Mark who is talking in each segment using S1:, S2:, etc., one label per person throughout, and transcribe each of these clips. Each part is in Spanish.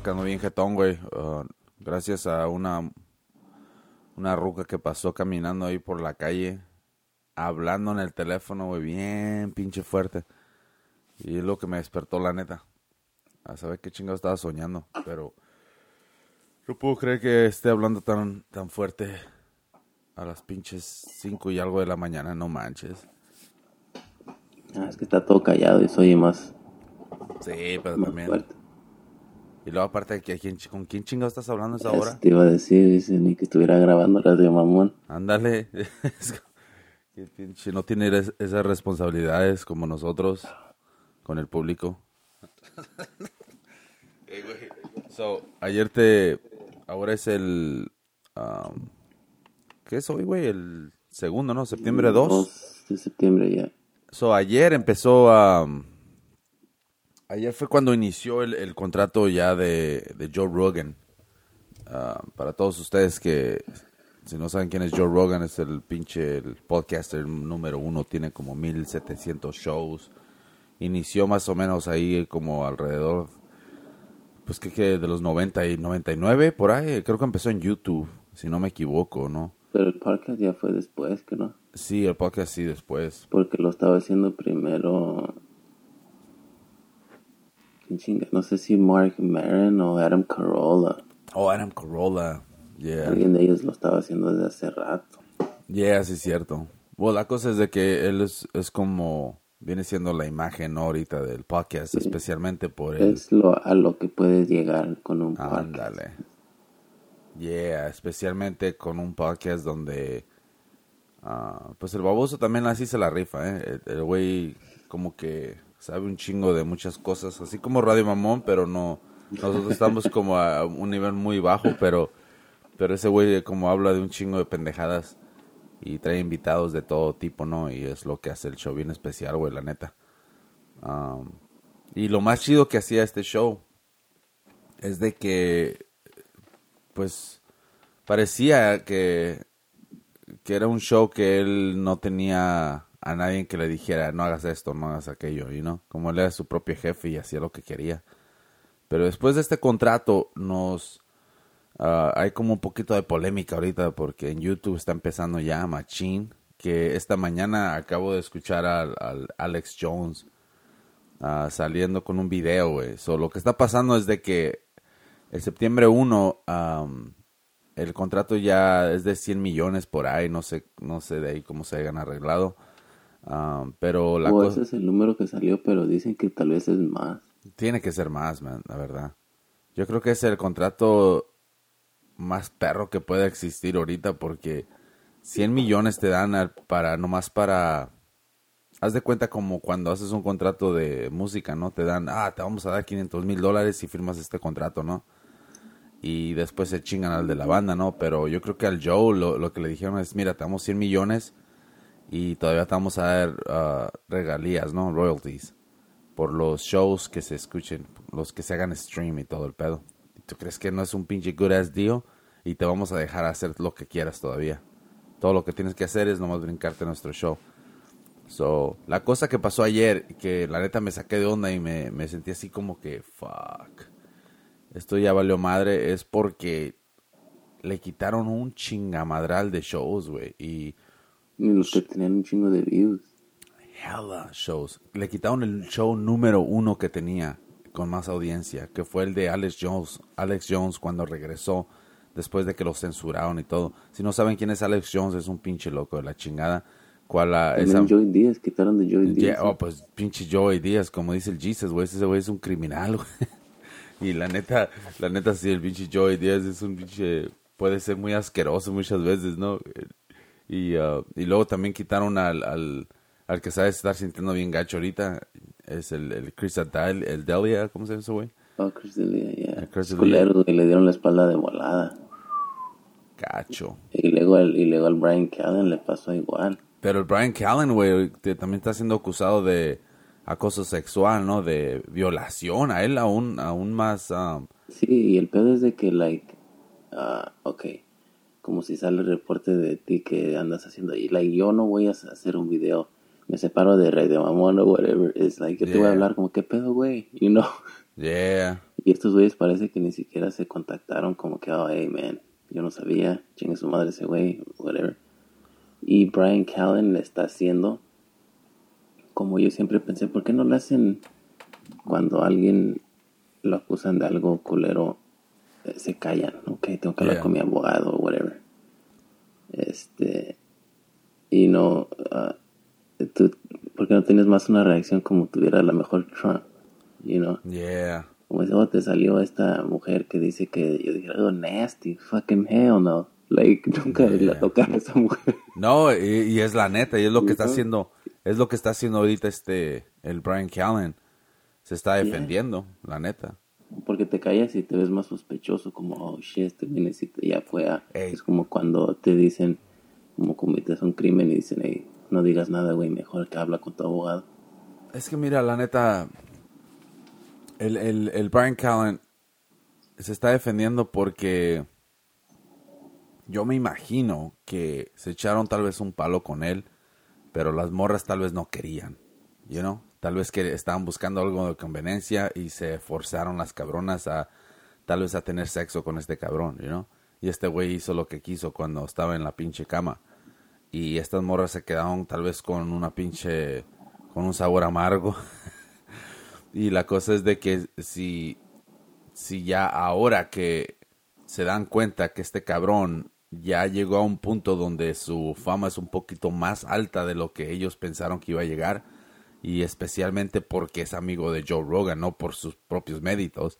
S1: estaba quedando bien jetón, güey. Ah, gracias a una, una ruca que pasó caminando ahí por la calle, hablando en el teléfono, güey, bien pinche fuerte. Y es lo que me despertó, la neta. A saber qué chingado estaba soñando, pero no puedo creer que esté hablando tan, tan fuerte a las pinches cinco y algo de la mañana, no manches.
S2: Ah, es que está todo callado y se oye más,
S1: Sí, pero
S2: más
S1: también.
S2: fuerte.
S1: Y luego aparte de que ¿a quién chi- con quién chingado estás hablando a esa hora.
S2: te iba a decir, dice, ni que estuviera grabando Radio Mamón.
S1: Ándale. No tiene es- esas responsabilidades como nosotros con el público. So, ayer te ahora es el um, ¿qué es hoy, güey? El segundo, ¿no? Septiembre 2.
S2: 2 de septiembre ya.
S1: So, ayer empezó a... ayer fue cuando inició el, el contrato ya de, de Joe Rogan. Ah, para todos ustedes que, si no saben quién es Joe Rogan, es el pinche el podcaster número uno, tiene como 1700 shows. Inició más o menos ahí como alrededor, pues que, que de los 90 y 99, por ahí. Creo que empezó en YouTube, si no me equivoco, ¿no?
S2: Pero el podcast ya fue después, que no.
S1: Sí, el podcast sí después.
S2: Porque lo estaba haciendo primero. No sé si Mark Maron o Adam Carolla.
S1: Oh, Adam Carolla. Yeah.
S2: Alguien de ellos lo estaba haciendo desde hace rato.
S1: Yeah, sí es cierto. Bueno, la cosa es de que él es, es como, viene siendo la imagen ahorita del podcast, especialmente por el...
S2: Es lo a lo que puedes llegar con un podcast.
S1: Ándale. Yeah, especialmente con un podcast donde, ah, pues el baboso también así se la rifa, ¿eh? El güey como que sabe un chingo de muchas cosas, así como Radio Mamón, pero no, nosotros estamos como a un nivel muy bajo, pero, pero ese güey como habla de un chingo de pendejadas y trae invitados de todo tipo, ¿no? Y es lo que hace el show bien especial, güey, la neta. Um, y lo más chido que hacía este show es de que, pues, parecía que, que era un show que él no tenía a nadie que le dijera, no hagas esto, no hagas aquello, y no, como él era su propio jefe y hacía lo que quería. Pero después de este contrato nos... ah, hay como un poquito de polémica ahorita porque en YouTube está empezando ya Machine, que esta mañana acabo de escuchar al, al Alex Jones ah, saliendo con un video, güey. Lo que está pasando es de que el septiembre 1 am, el contrato ya es de 100 millones por ahí, no sé, no sé de ahí cómo se hayan arreglado. Am, pero la cosa
S2: ese es el número que salió, pero dicen que tal vez es más.
S1: tiene que ser más, man, la verdad. Yo creo que es el contrato más perro que pueda existir ahorita porque 100 millones te dan al- para nomás para haz de cuenta como cuando haces un contrato de música, ¿no? Te dan, ah, te vamos a dar 500 mil dólares si firmas este contrato, ¿no? Y después se chingan al de la banda, ¿no? Pero yo creo que al Joe lo, lo que le dijeron es, mira, te damos 100 millones y todavía te vamos a dar ah, regalías, ¿no? Royalties por los shows que se escuchen, los que se hagan stream y todo el pedo. ¿Tú crees que no es un pinche good ass deal? Y te vamos a dejar hacer lo que quieras todavía. Todo lo que tienes que hacer es nomás brincarte nuestro show. So, la cosa que pasó ayer, que la neta me saqué de onda y me, me sentí así como que, fuck, esto ya valió madre, es porque le quitaron un chingamadral de shows, güey. Y
S2: Y los que tenían un chingo de views.
S1: hella shows. Le quitaron el show número uno que tenía con más audiencia, que fue el de Alex Jones. Alex Jones cuando regresó después de que lo censuraron y todo. Si no saben quién es Alex Jones, es un pinche loco de la chingada. ¿Cuál la, esa-
S2: También Joey Díaz, quitaron de Joey
S1: Yeah,
S2: Díaz.
S1: oh, pues pinche Joey Díaz, como dice el Jesus, güey, ese güey es un criminal, güey. Y la neta, la neta sí, el pinche Joey Díaz es un pinche, puede ser muy asqueroso muchas veces, ¿no? Y, uh, y luego también quitaron al, al, al que sabe estar sintiendo bien gacho ahorita, es el, el Chris Adal, el Delia, ¿cómo se llama ese güey?
S2: Oh, Chris D'Elia, yeah.
S1: Ah,
S2: güey, le dieron la espalda de volada.
S1: Gacho.
S2: Y luego al, y luego al Brian Callen le pasó igual.
S1: Pero el Brian Callen, güey, también está siendo acusado de acoso sexual, ¿no? De violación, a él aún, aún más... um,
S2: Sí, y el pedo es de que, like, ah, ok, como si sale el reporte de ti que andas haciendo ahí, like, yo no voy a hacer un video me separo de Rey de Mamón o whatever. Es like, yo te voy a hablar como, ¿qué pedo, güey? You know?
S1: Yeah.
S2: Y estos güeyes parece que ni siquiera se contactaron como que, oh, hey, man, yo no sabía, chingue su madre ese güey, whatever. Y Brian Callen le está haciendo, como yo siempre pensé, ¿por qué no le hacen cuando alguien lo acusan de algo culero, se callan? Ok, tengo que hablar
S1: Yeah.
S2: con mi abogado, whatever. Este, y no, ah, tú, ¿por qué no tienes más una reacción como tuviera la mejor Trump? You know?
S1: Yeah.
S2: Como dice, oh, te salió esta mujer que dice que yo dije, oh, nasty, fucking hell no. Like, nunca
S1: Yeah.
S2: la tocar a esa mujer.
S1: No, y, y es la neta, y es lo que está haciendo, es lo que está haciendo ahorita este, el Brian Callen. Se está defendiendo, la neta.
S2: Porque te callas y te ves más sospechoso, como, oh, shit, este vienes y te- ya fue a...
S1: Ey.
S2: Es como cuando te dicen, como cometes un crimen y dicen, hey, no digas nada, güey, mejor que habla con tu abogado.
S1: Es que mira, la neta, el, el, el Brian Callen se está defendiendo porque yo me imagino que se echaron tal vez un palo con él, pero las morras tal vez no querían, you know? Tal vez que estaban buscando algo de conveniencia y se forzaron las cabronas a tal vez a tener sexo con este cabrón, you? Y este güey hizo lo que quiso cuando estaba en la pinche cama. Y estas morras se quedaron tal vez con una pinche con un sabor amargo. y la cosa es de que si si ya ahora que se dan cuenta que este cabrón ya llegó a un punto donde su fama es un poquito más alta de lo que ellos pensaron que iba a llegar y especialmente porque es amigo de Joe Rogan, no por sus propios méritos.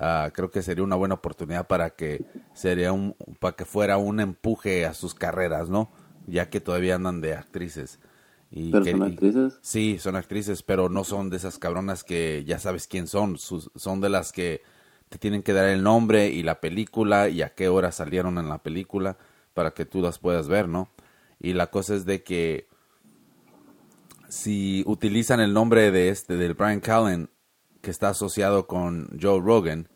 S1: ah, creo que sería una buena oportunidad para que sería un para que fuera un empuje a sus carreras, ¿no? Ya que todavía andan de actrices. Y
S2: Pero
S1: que-
S2: son
S1: y-
S2: actrices.
S1: Sí, son actrices, pero no son de esas cabronas que ya sabes quién son. Sus- son de las que te tienen que dar el nombre y la película y a qué hora salieron en la película para que tú las puedas ver, ¿no? Y la cosa es de que si utilizan el nombre de este del Brian Callen que está asociado con Joe Rogan,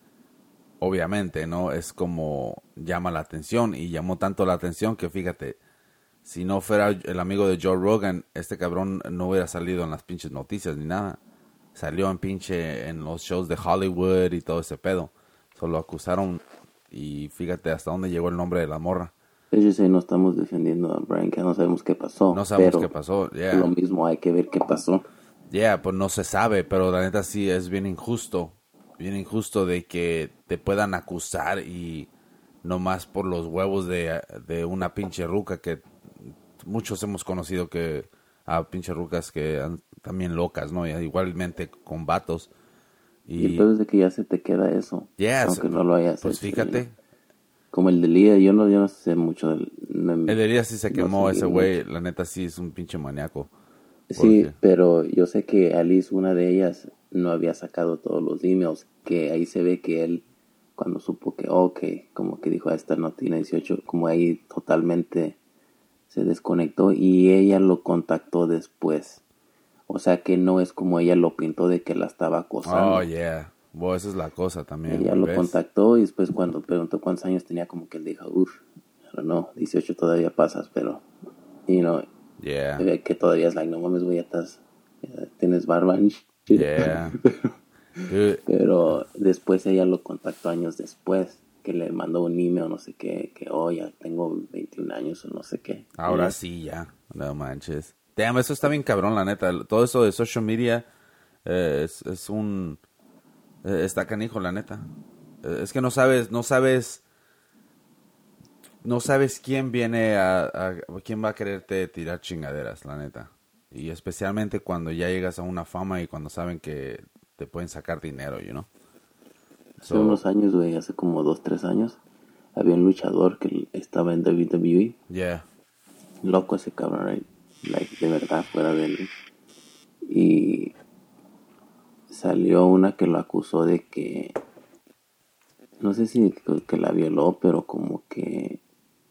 S1: obviamente, ¿no? Es como llama la atención y llamó tanto la atención que fíjate, si no fuera el amigo de Joe Rogan, este cabrón no hubiera salido en las pinches noticias ni nada. Salió en pinche en los shows de Hollywood y todo ese pedo. Solo acusaron y fíjate hasta dónde llegó el nombre de la morra.
S2: Ellos sí no estamos defendiendo a Brian, que no sabemos qué pasó.
S1: No sabemos
S2: pero
S1: qué pasó. Yeah.
S2: Lo mismo hay que ver qué pasó.
S1: Yeah, pues no se sabe, pero la neta sí es bien injusto. Bien injusto de que te puedan acusar y nomás por los huevos de, de una pinche ruca que muchos hemos conocido que a pinche rucas que han- también locas, ¿no? Igualmente con vatos.
S2: Y
S1: Y,
S2: pedo es de que ya se te queda eso.
S1: Yeah,
S2: aunque
S1: se-
S2: no lo hayas
S1: pues
S2: hecho,
S1: fíjate,
S2: Como el de Lía, yo no, yo no sé mucho del... no-
S1: el de día sí se
S2: no
S1: quemó
S2: sé
S1: ese güey, la neta sí es un pinche maníaco.
S2: Sí,
S1: Porque-
S2: pero yo sé que Alice, una de ellas, no había sacado todos los emails, que ahí se ve que él, cuando supo que, ok, como que dijo, "Ah, esta no tiene 18, como ahí totalmente se desconectó y ella lo contactó después. O sea que no es como ella lo pintó de que la estaba acosando.
S1: Oh, yeah. Bueno, esa es la cosa también.
S2: ella lo
S1: ¿ves?
S2: contactó y después cuando preguntó cuántos años tenía, como que él dijo, uff, no, 18 todavía pasas, pero, you know,
S1: Yeah.
S2: que todavía es like, no mames, güey, ya estás, ya tienes barba.
S1: Yeah.
S2: Pero después ella lo contactó años después, que le mandó un email, no sé qué, que, oh, ya tengo 21 años o no sé qué.
S1: Ahora sí, ya. No manches. Damn, eso está bien cabrón, la neta. Todo eso de social media eh, es, es un... eh, está canijo, la neta. Eh, es que no sabes, no sabes... No sabes quién viene a, a- quién va a quererte tirar chingaderas, la neta. Y especialmente cuando ya llegas a una fama y cuando saben que te pueden sacar dinero, you know.
S2: Hace
S1: So,
S2: unos años, güey, hace como dos, tres años, había un luchador que estaba en WWE,
S1: yeah.
S2: loco ese cabrón, right? like, de verdad, fuera de él. Y salió una que lo acusó de que, no sé si que, la violó, pero como que,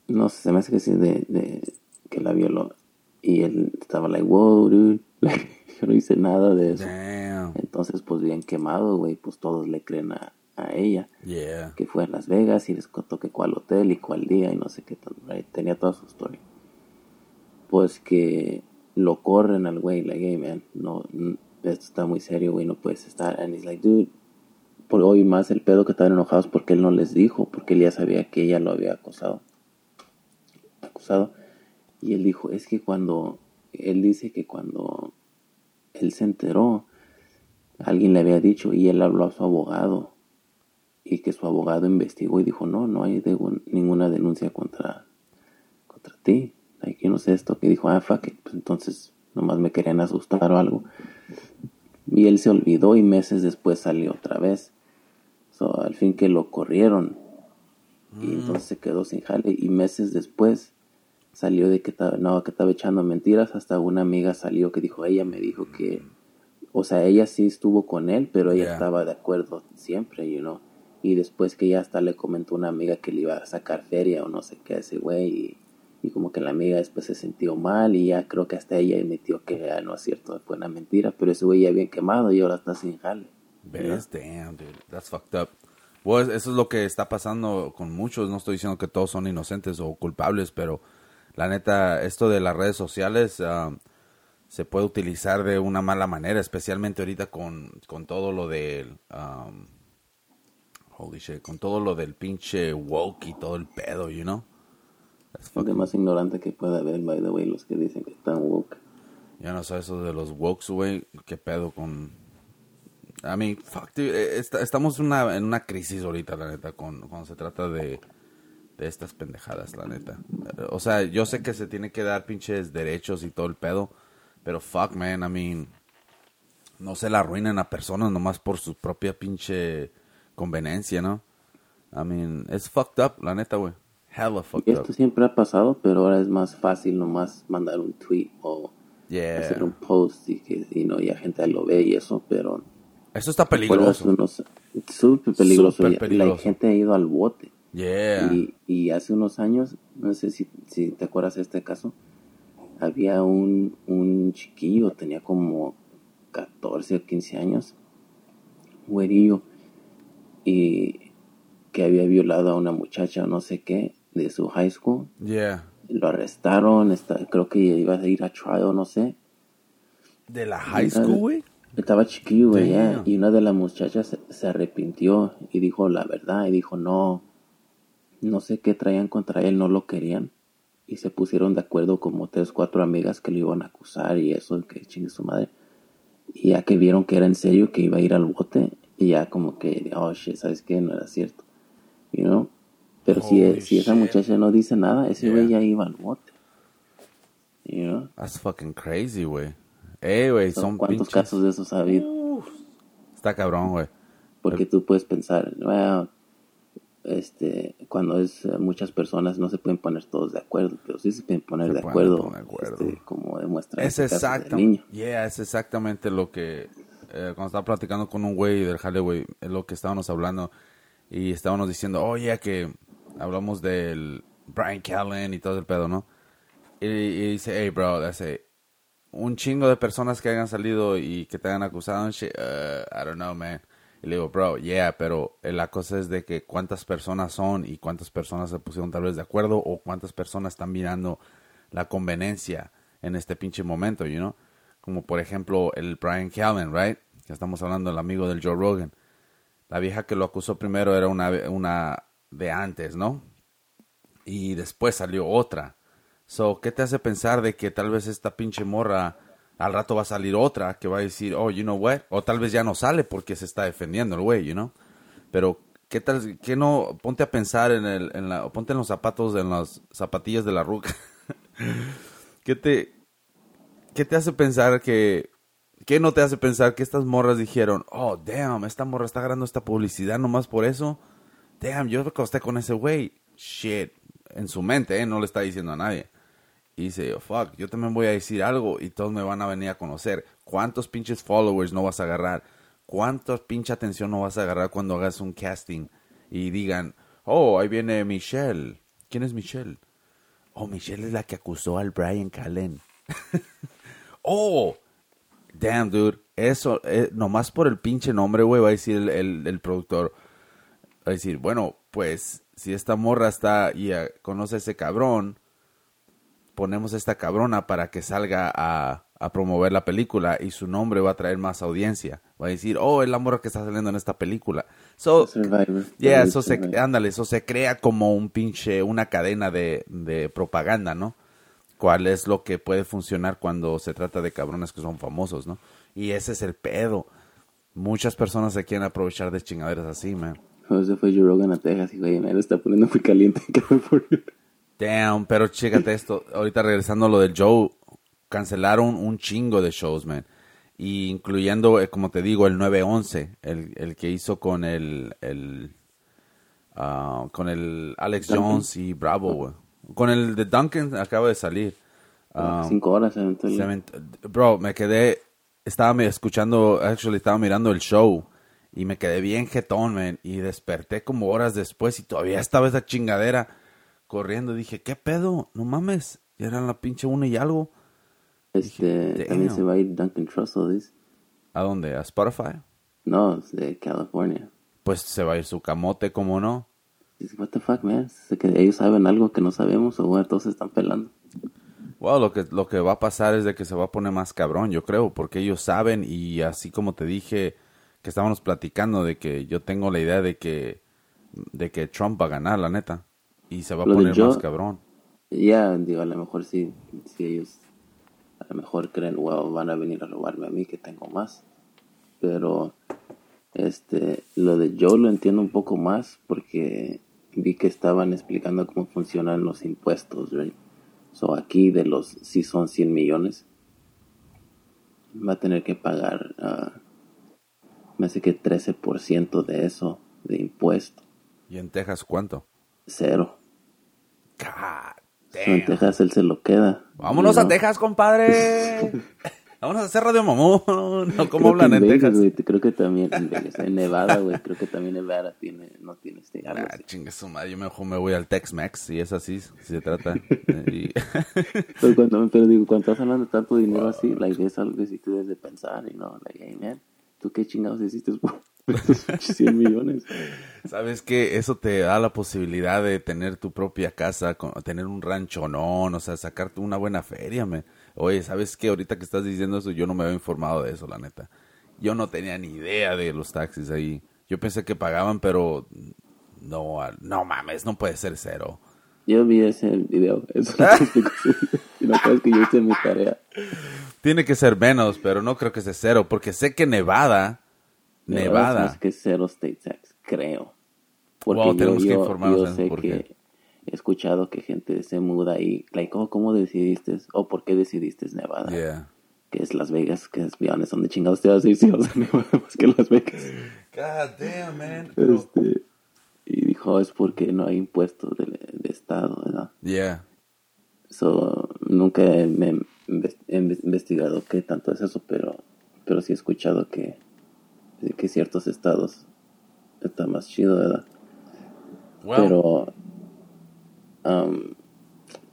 S2: no sé, se me hace que sí, de, de que la violó. Y él estaba like, wow, dude, yo no hice nada de eso.
S1: Damn.
S2: Entonces, pues bien quemado, güey, pues todos le creen a, a ella
S1: Yeah.
S2: que fue en Las Vegas y les contó que cuál hotel y cuál día y no sé qué tal, tenía toda su historia. Pues que lo corren al güey, like, hey, man, no, esto está muy serio, güey, no puedes estar. And he's like, dude, por hoy más el pedo que estaban enojados porque él no les dijo, porque él ya sabía que ella lo había acosado. Acusado. Y él dijo, es que cuando, él dice que cuando él se enteró, alguien le había dicho y él habló a su abogado y que su abogado investigó y dijo, no, no hay ninguna denuncia contra, contra ti. Aquí no sé esto, que dijo, ah, fuck pues entonces nomás me querían asustar o algo. Y él se olvidó y meses después salió otra vez. So, al fin que lo corrieron. Y mm. entonces se quedó sin jale. Y meses después salió de que estaba, no, que estaba echando mentiras. Hasta una amiga salió que dijo, ella me dijo que, o sea, ella sí estuvo con él, pero ella estaba de acuerdo siempre, you know. Y después que ya hasta le comentó una amiga que le iba a sacar feria o no sé qué a ese güey. Y, y como que la amiga después se sintió mal y ya creo que hasta ella metió que no es cierto, fue una mentira, pero ese güey ya bien quemado y ahora está sin jale.
S1: ¿Ves? Damn, dude, that's fucked up. Eso es lo que está pasando con muchos, no estoy diciendo que todos son inocentes o culpables, pero la neta, esto de las redes sociales um, se puede utilizar de una mala manera, especialmente ahorita con, con todo lo del... Um, holy shit, con todo lo del pinche woke y todo el pedo, you know?
S2: Es más ignorante que pueda haber, by the way, los que dicen que están woke.
S1: Ya no sé eso de los wokes, güey. ¿Qué pedo con...? I mean, fuck, dude, eh, estamos una, en una crisis ahorita, la neta, con, cuando se trata de, de estas pendejadas, la neta. O sea, yo sé que se tiene que dar pinches derechos y todo el pedo, pero fuck, man, I mean, no se la arruinen a personas nomás por su propia pinche conveniencia, ¿no? I mean, es fucked up, la neta, güey.
S2: Esto siempre ha pasado, pero ahora es más fácil nomás mandar un tweet o hacer un post y que y no, ya gente lo ve y eso, pero...
S1: Eso está peligroso.
S2: Súper peligroso. La gente ha ido al bote. Y, y, hace unos años, no sé si, si te acuerdas de este caso, había un, un chiquillo, tenía como 14 o 15 años, güerillo, y que había violado a una muchacha, no sé qué, de su high school.
S1: Yeah.
S2: Lo arrestaron, está, creo que iba a ir a trial, no sé.
S1: ¿De la high school, güey?
S2: Estaba chiquillo, güey, Y una de las muchachas se, arrepintió y dijo la verdad. Y dijo, no, no sé qué traían contra él, no lo querían. Y se pusieron de acuerdo como tres, cuatro amigas que lo iban a acusar y eso, que chingue su madre. Y ya que vieron que era en serio, que iba a ir al bote, y ya como que, oh shit, ¿sabes qué? No era cierto. You know? Pero si, si esa muchacha no dice nada, ese güey ya iba al bote. You know?
S1: That's fucking crazy, güey. Eh, güey, son
S2: ¿Cuántos casos de esos ha habido?
S1: está cabrón, güey.
S2: Porque tú puedes pensar, well, este, cuando es eh, muchas personas no se pueden poner todos de acuerdo, pero sí se pueden poner de acuerdo, Este, como demuestra
S1: es este exactamente, yeah, es exactamente lo que eh, cuando estaba platicando con un güey del jale, güey, es lo que estábamos hablando y estábamos diciendo, oye, que hablamos del Brian Callen y todo el pedo, ¿no? Y, dice, hey, bro, hace un chingo de personas que hayan salido y que te hayan acusado, uh, I don't know, man. Y le digo, bro, yeah, pero la cosa es de que cuántas personas son y cuántas personas se pusieron tal vez de acuerdo o cuántas personas están mirando la conveniencia en este pinche momento, you know? Como por ejemplo el Brian Callen, right? Que estamos hablando del amigo del Joe Rogan. La vieja que lo acusó primero era una, una de antes, ¿no? Y después salió otra. So, ¿qué te hace pensar de que tal vez esta pinche morra al rato va a salir otra que va a decir, oh, you know what? O tal vez ya no sale porque se está defendiendo el güey, you know? Pero, ¿qué tal? ¿Qué no? Ponte a pensar en el, en la, ponte en los zapatos, en las zapatillas de la ruca. ¿Qué te, qué te hace pensar que, qué no te hace pensar que estas morras dijeron, oh, damn, esta morra está agarrando esta publicidad nomás por eso? Damn, yo acosté con ese güey. Shit. En su mente, ¿eh? No le está diciendo a nadie. Y dice, oh, fuck, yo también voy a decir algo y todos me van a venir a conocer. ¿Cuántos pinches followers no vas a agarrar? ¿Cuánta pinche atención no vas a agarrar cuando hagas un casting? Y digan, oh, ahí viene Michelle. ¿Quién es Michelle? Oh, Michelle es la que acusó al Brian Callen. oh, damn, dude. Eso, eh, nomás por el pinche nombre, güey, va a decir el productor a decir, bueno, pues si esta morra está y conoce a ese cabrón, ponemos esta cabrona para que salga a, a promover la película y su nombre va a traer más audiencia. Va a decir, oh, es la morra que está saliendo en esta película. So,
S2: Survivor.
S1: yeah, eso se, ándale, eso se crea como un pinche, una cadena de, de propaganda, ¿no? Cuál es lo que puede funcionar cuando se trata de cabrones que son famosos, ¿no? Y ese es el pedo. Muchas personas se quieren aprovechar de chingaderas así, man.
S2: José fue Joe Rogan a Texas y güey, me lo está poniendo muy caliente.
S1: Damn, pero chécate esto. Ahorita regresando a lo del Joe, cancelaron un chingo de shows, man. Y incluyendo, eh, como te digo, el 911, el, el que hizo con el, el ah, con el Alex
S2: Duncan.
S1: Jones y Bravo, güey. Con el de Duncan acaba de salir. Ah,
S2: Cinco horas se aventó el-
S1: Bro, me quedé, estaba escuchando, actually estaba mirando el show y me quedé bien jetón, man, y desperté como horas después y todavía estaba esa chingadera corriendo. Dije, ¿qué pedo? No mames, ya eran la pinche una y algo.
S2: Este, también se va a ir Duncan Trussell, dice.
S1: ¿A dónde? ¿A Spotify?
S2: No, es de California.
S1: Pues se va a ir su camote, ¿cómo no?
S2: Dice, what the fuck, man. Que ellos saben algo que no sabemos o bueno, todos se están pelando.
S1: Wow, lo que, lo que va a pasar es de que se va a poner más cabrón, yo creo, porque ellos saben y así como te dije que estábamos platicando de que yo tengo la idea de que de que Trump va a ganar, la neta, y se va a
S2: Lo
S1: poner más cabrón.
S2: Ya, digo, a lo mejor sí, si ellos a lo mejor creen, wow, van a venir a robarme a mí que tengo más. Pero, este, lo de Joe lo entiendo un poco más porque vi que estaban explicando cómo funcionan los impuestos, right? So, aquí de los, si son 100 millones, va a tener que pagar, ah, me hace que 13% de eso, de impuesto,
S1: ¿Y en Texas cuánto?
S2: cero. So, en. Texas él se lo queda.
S1: Vámonos a? Texas, compadre. Vámonos a hacer Radio Mamón. ¿Cómo
S2: Creo
S1: hablan
S2: que
S1: en
S2: Vegas,
S1: Texas?
S2: creo que también en Vegas, en Nevada, güey, creo que también Nevada tiene, no tiene este
S1: Ah, chingue su madre, yo mejor me voy al Tex-Mex, si es así, si se trata. Eh, y-
S2: Pero, cuando, pero digo, cuando estás hablando de tanto dinero así, like, es algo que si tú debes de pensar, y no, like, hey, man, ¿tú qué chingados hiciste por estos 100 millones?
S1: Sabes que eso te da la posibilidad de tener tu propia casa, tener un rancho, no, o sea, sacarte una buena feria. Oye, ¿sabes qué? Ahorita que estás diciendo eso, yo no me había informado de eso, la neta. Yo no tenía ni idea de los taxis ahí. Yo pensé que pagaban, pero no, no mames, no puede ser cero.
S2: Yo vi ese video, es que sí. y no crees que yo hice mi tarea.
S1: Tiene que ser menos, pero no creo que sea cero, porque sé que Nevada, Nevada,
S2: Es que cero state tax, creo. Porque
S1: Wow,
S2: yo,
S1: tenemos que
S2: yo-
S1: informarnos
S2: yo
S1: en
S2: sé
S1: por
S2: que
S1: qué.
S2: he escuchado que gente se muda y, like, ¿cómo, cómo decidiste, o por qué decidiste Nevada?
S1: yeah.
S2: que es Las Vegas, que es bien, donde chingados te vas a ir si vas a Nevada más que Las Vegas.
S1: God damn, man.
S2: Este, y dijo, es porque no hay impuestos de, de estado, ¿verdad?
S1: Yeah.
S2: So, nunca he, me he inves- he inves- investigado qué tanto es eso, pero, pero sí he escuchado que, que ciertos estados está más chido, ¿verdad?
S1: Well,
S2: Pero, um,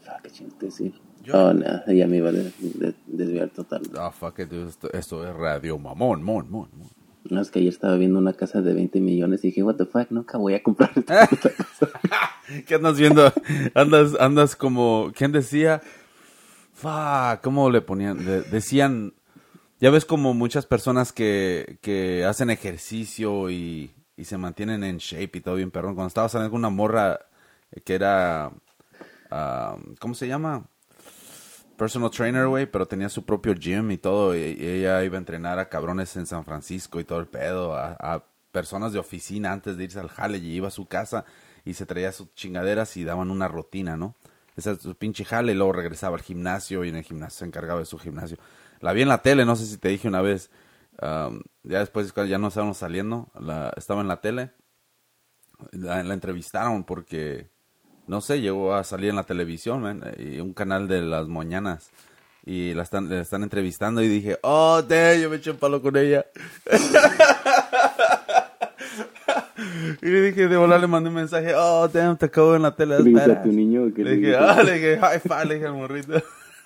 S2: fuck, ¿qué decir?
S1: Yo-
S2: Oh, no, ya me iba a de- de- desviar totalmente.
S1: Ah, fuck it, esto, esto es radio mamón, mon, mon, mon.
S2: No, es que ayer estaba viendo una casa de 20 millones y dije, what the fuck, nunca voy a comprar esta puta casa.
S1: ¿Qué andas viendo? Andas, andas como, ¿quién decía? Fuck, ¿cómo le ponían? De- decían, ya ves como muchas personas que, que hacen ejercicio y, y se mantienen en shape y todo bien perrón. Cuando estaba saliendo con una morra que era, ah, ¿cómo se llama? Personal trainer, güey, pero tenía su propio gym y todo. Y, ella iba a entrenar a cabrones en San Francisco y todo el pedo, a, personas de oficina antes de irse al jale y iba a su casa y se traía sus chingaderas y daban una rutina, ¿no? Esa es su pinche jale y luego regresaba al gimnasio y en el gimnasio se encargaba de su gimnasio. La vi en la tele, no sé si te dije una vez, um, ya después ya no estábamos saliendo, la, estaba en la tele, la, la entrevistaron porque no sé, llegó a salir en la televisión, man, y un canal de las mañanas. Y la están, la están entrevistando y dije, oh, damn, yo me eché un palo con ella. y le dije, de volar le mandé un mensaje, oh, damn, te acabo en la tele.
S2: ¿Le
S1: that's
S2: dijiste a
S1: badass".
S2: tu niño que
S1: Le dije, ah, le dije, high five, le dije al morrito.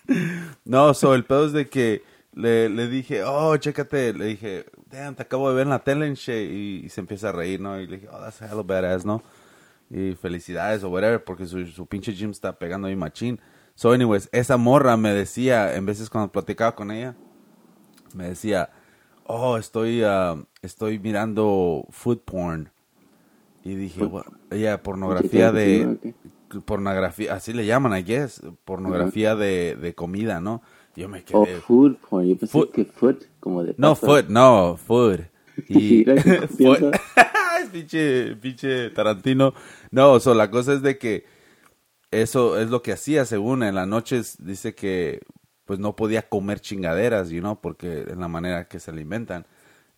S1: no, so, el pedo es de que le, le dije, oh, chécate, le dije, damn, te acabo de ver en la tele and shit", y, y se empieza a reír, ¿no? Y le dije, oh, that's hella badass, ¿no? Y felicidades o whatever, porque su, su pinche gym está pegando ahí machín. So, anyways, esa morra me decía, en veces cuando platicaba con ella, me decía, oh, estoy, ah, estoy mirando food porn. Y dije, "What?" ella, pornografía de, pornografía, así le llaman, I guess, pornografía de, de comida, ¿no? Yo me
S2: O
S1: quedé,
S2: food porn. Yo pensé
S1: Food-
S2: que foot, como de
S1: no, food, no, food. Y,
S2: Mira, ¿qué
S1: food. Es pinche, pinche Tarantino. No, o sea, la cosa es de que eso es lo que hacía, según en las noches, dice que pues no podía comer chingaderas, you know, porque en la manera que se alimentan.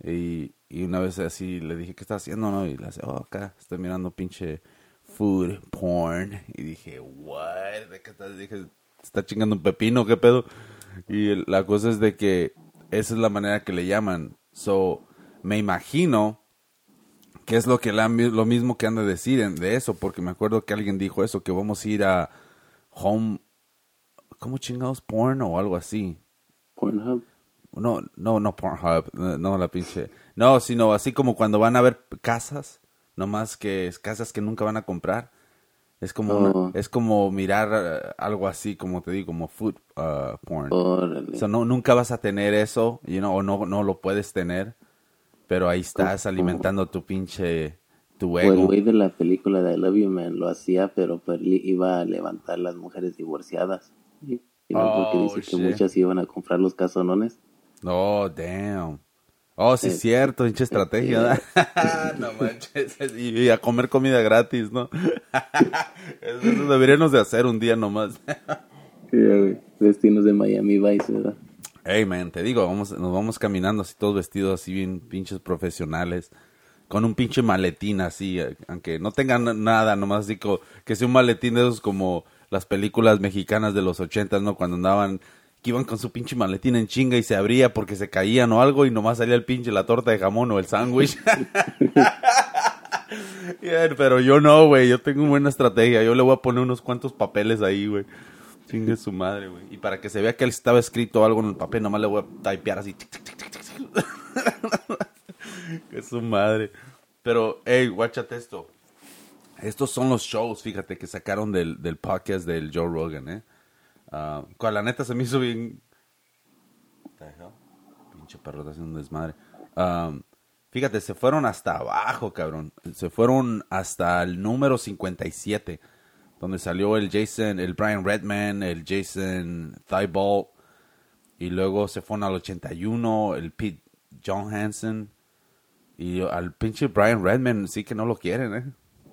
S1: Y, y una vez así le dije, ¿qué estás haciendo? No? Y le hace, oh, acá estoy mirando pinche food porn. Y dije, what? ¿De qué estás? Dije, ¿te está chingando un pepino? ¿Qué pedo? Y la cosa es de que esa es la manera que le llaman. So, me imagino que es lo que la- lo mismo que han de decir en- de eso, porque me acuerdo que alguien dijo eso, que vamos a ir a home, ¿cómo chingados? Porn o algo así.
S2: Pornhub.
S1: No, no, no Pornhub, no, no, la pinche. No, sino así como cuando van a ver casas, nomás que es casas que nunca van a comprar. Es como, una-
S2: Oh.
S1: es como mirar eh, algo así, como te digo, como food uh, porn. O sea, no, nunca vas a tener eso, you know, o no, no lo puedes tener, pero ahí estás alimentando tu pinche, tu
S2: O el
S1: ego.
S2: güey de la película de I Love You Man lo hacía, pero iba a levantar las mujeres divorciadas. Y, y no, porque
S1: Oh,
S2: dice que muchas iban a comprar los casonones.
S1: Oh, damn. Oh, sí,
S2: Eh,
S1: cierto, pinche estrategia. ¿verdad? no manches. Y, y a comer comida gratis, ¿no? eso, eso deberíamos de hacer un día nomás.
S2: Sí. Destinos de Miami Vice, ¿verdad?
S1: Hey, man, te digo, vamos, nos vamos caminando así todos vestidos así bien pinches profesionales. Con un pinche maletín así, eh, aunque no tengan nada, nomás co- que sea un maletín de esos como las películas mexicanas de los ochentas, ¿no? Cuando andaban, que iban con su pinche maletín en chinga y se abría porque se caían o algo y nomás salía el pinche la torta de jamón o el sándwich. Yeah, pero yo no, güey, yo tengo una buena estrategia, yo le voy a poner unos cuantos papeles ahí, güey. Chingue su madre, güey. Y para que se vea que estaba escrito algo en el papel, nomás le voy a typear así. que su madre. Pero, hey, guáchate esto. Estos son los shows, fíjate, que sacaron del, del podcast del Joe Rogan, ¿eh? Ah, cual la neta se me hizo bien... Pinche perro está haciendo un desmadre. Um, fíjate, se fueron hasta abajo, cabrón. Se fueron hasta el número 57, donde salió el Jason, el Brian Redman, el Jason Thibault, y luego se fueron al 81, el Pete Johansson, y al pinche Brian Redman sí que no lo quieren, ¿eh?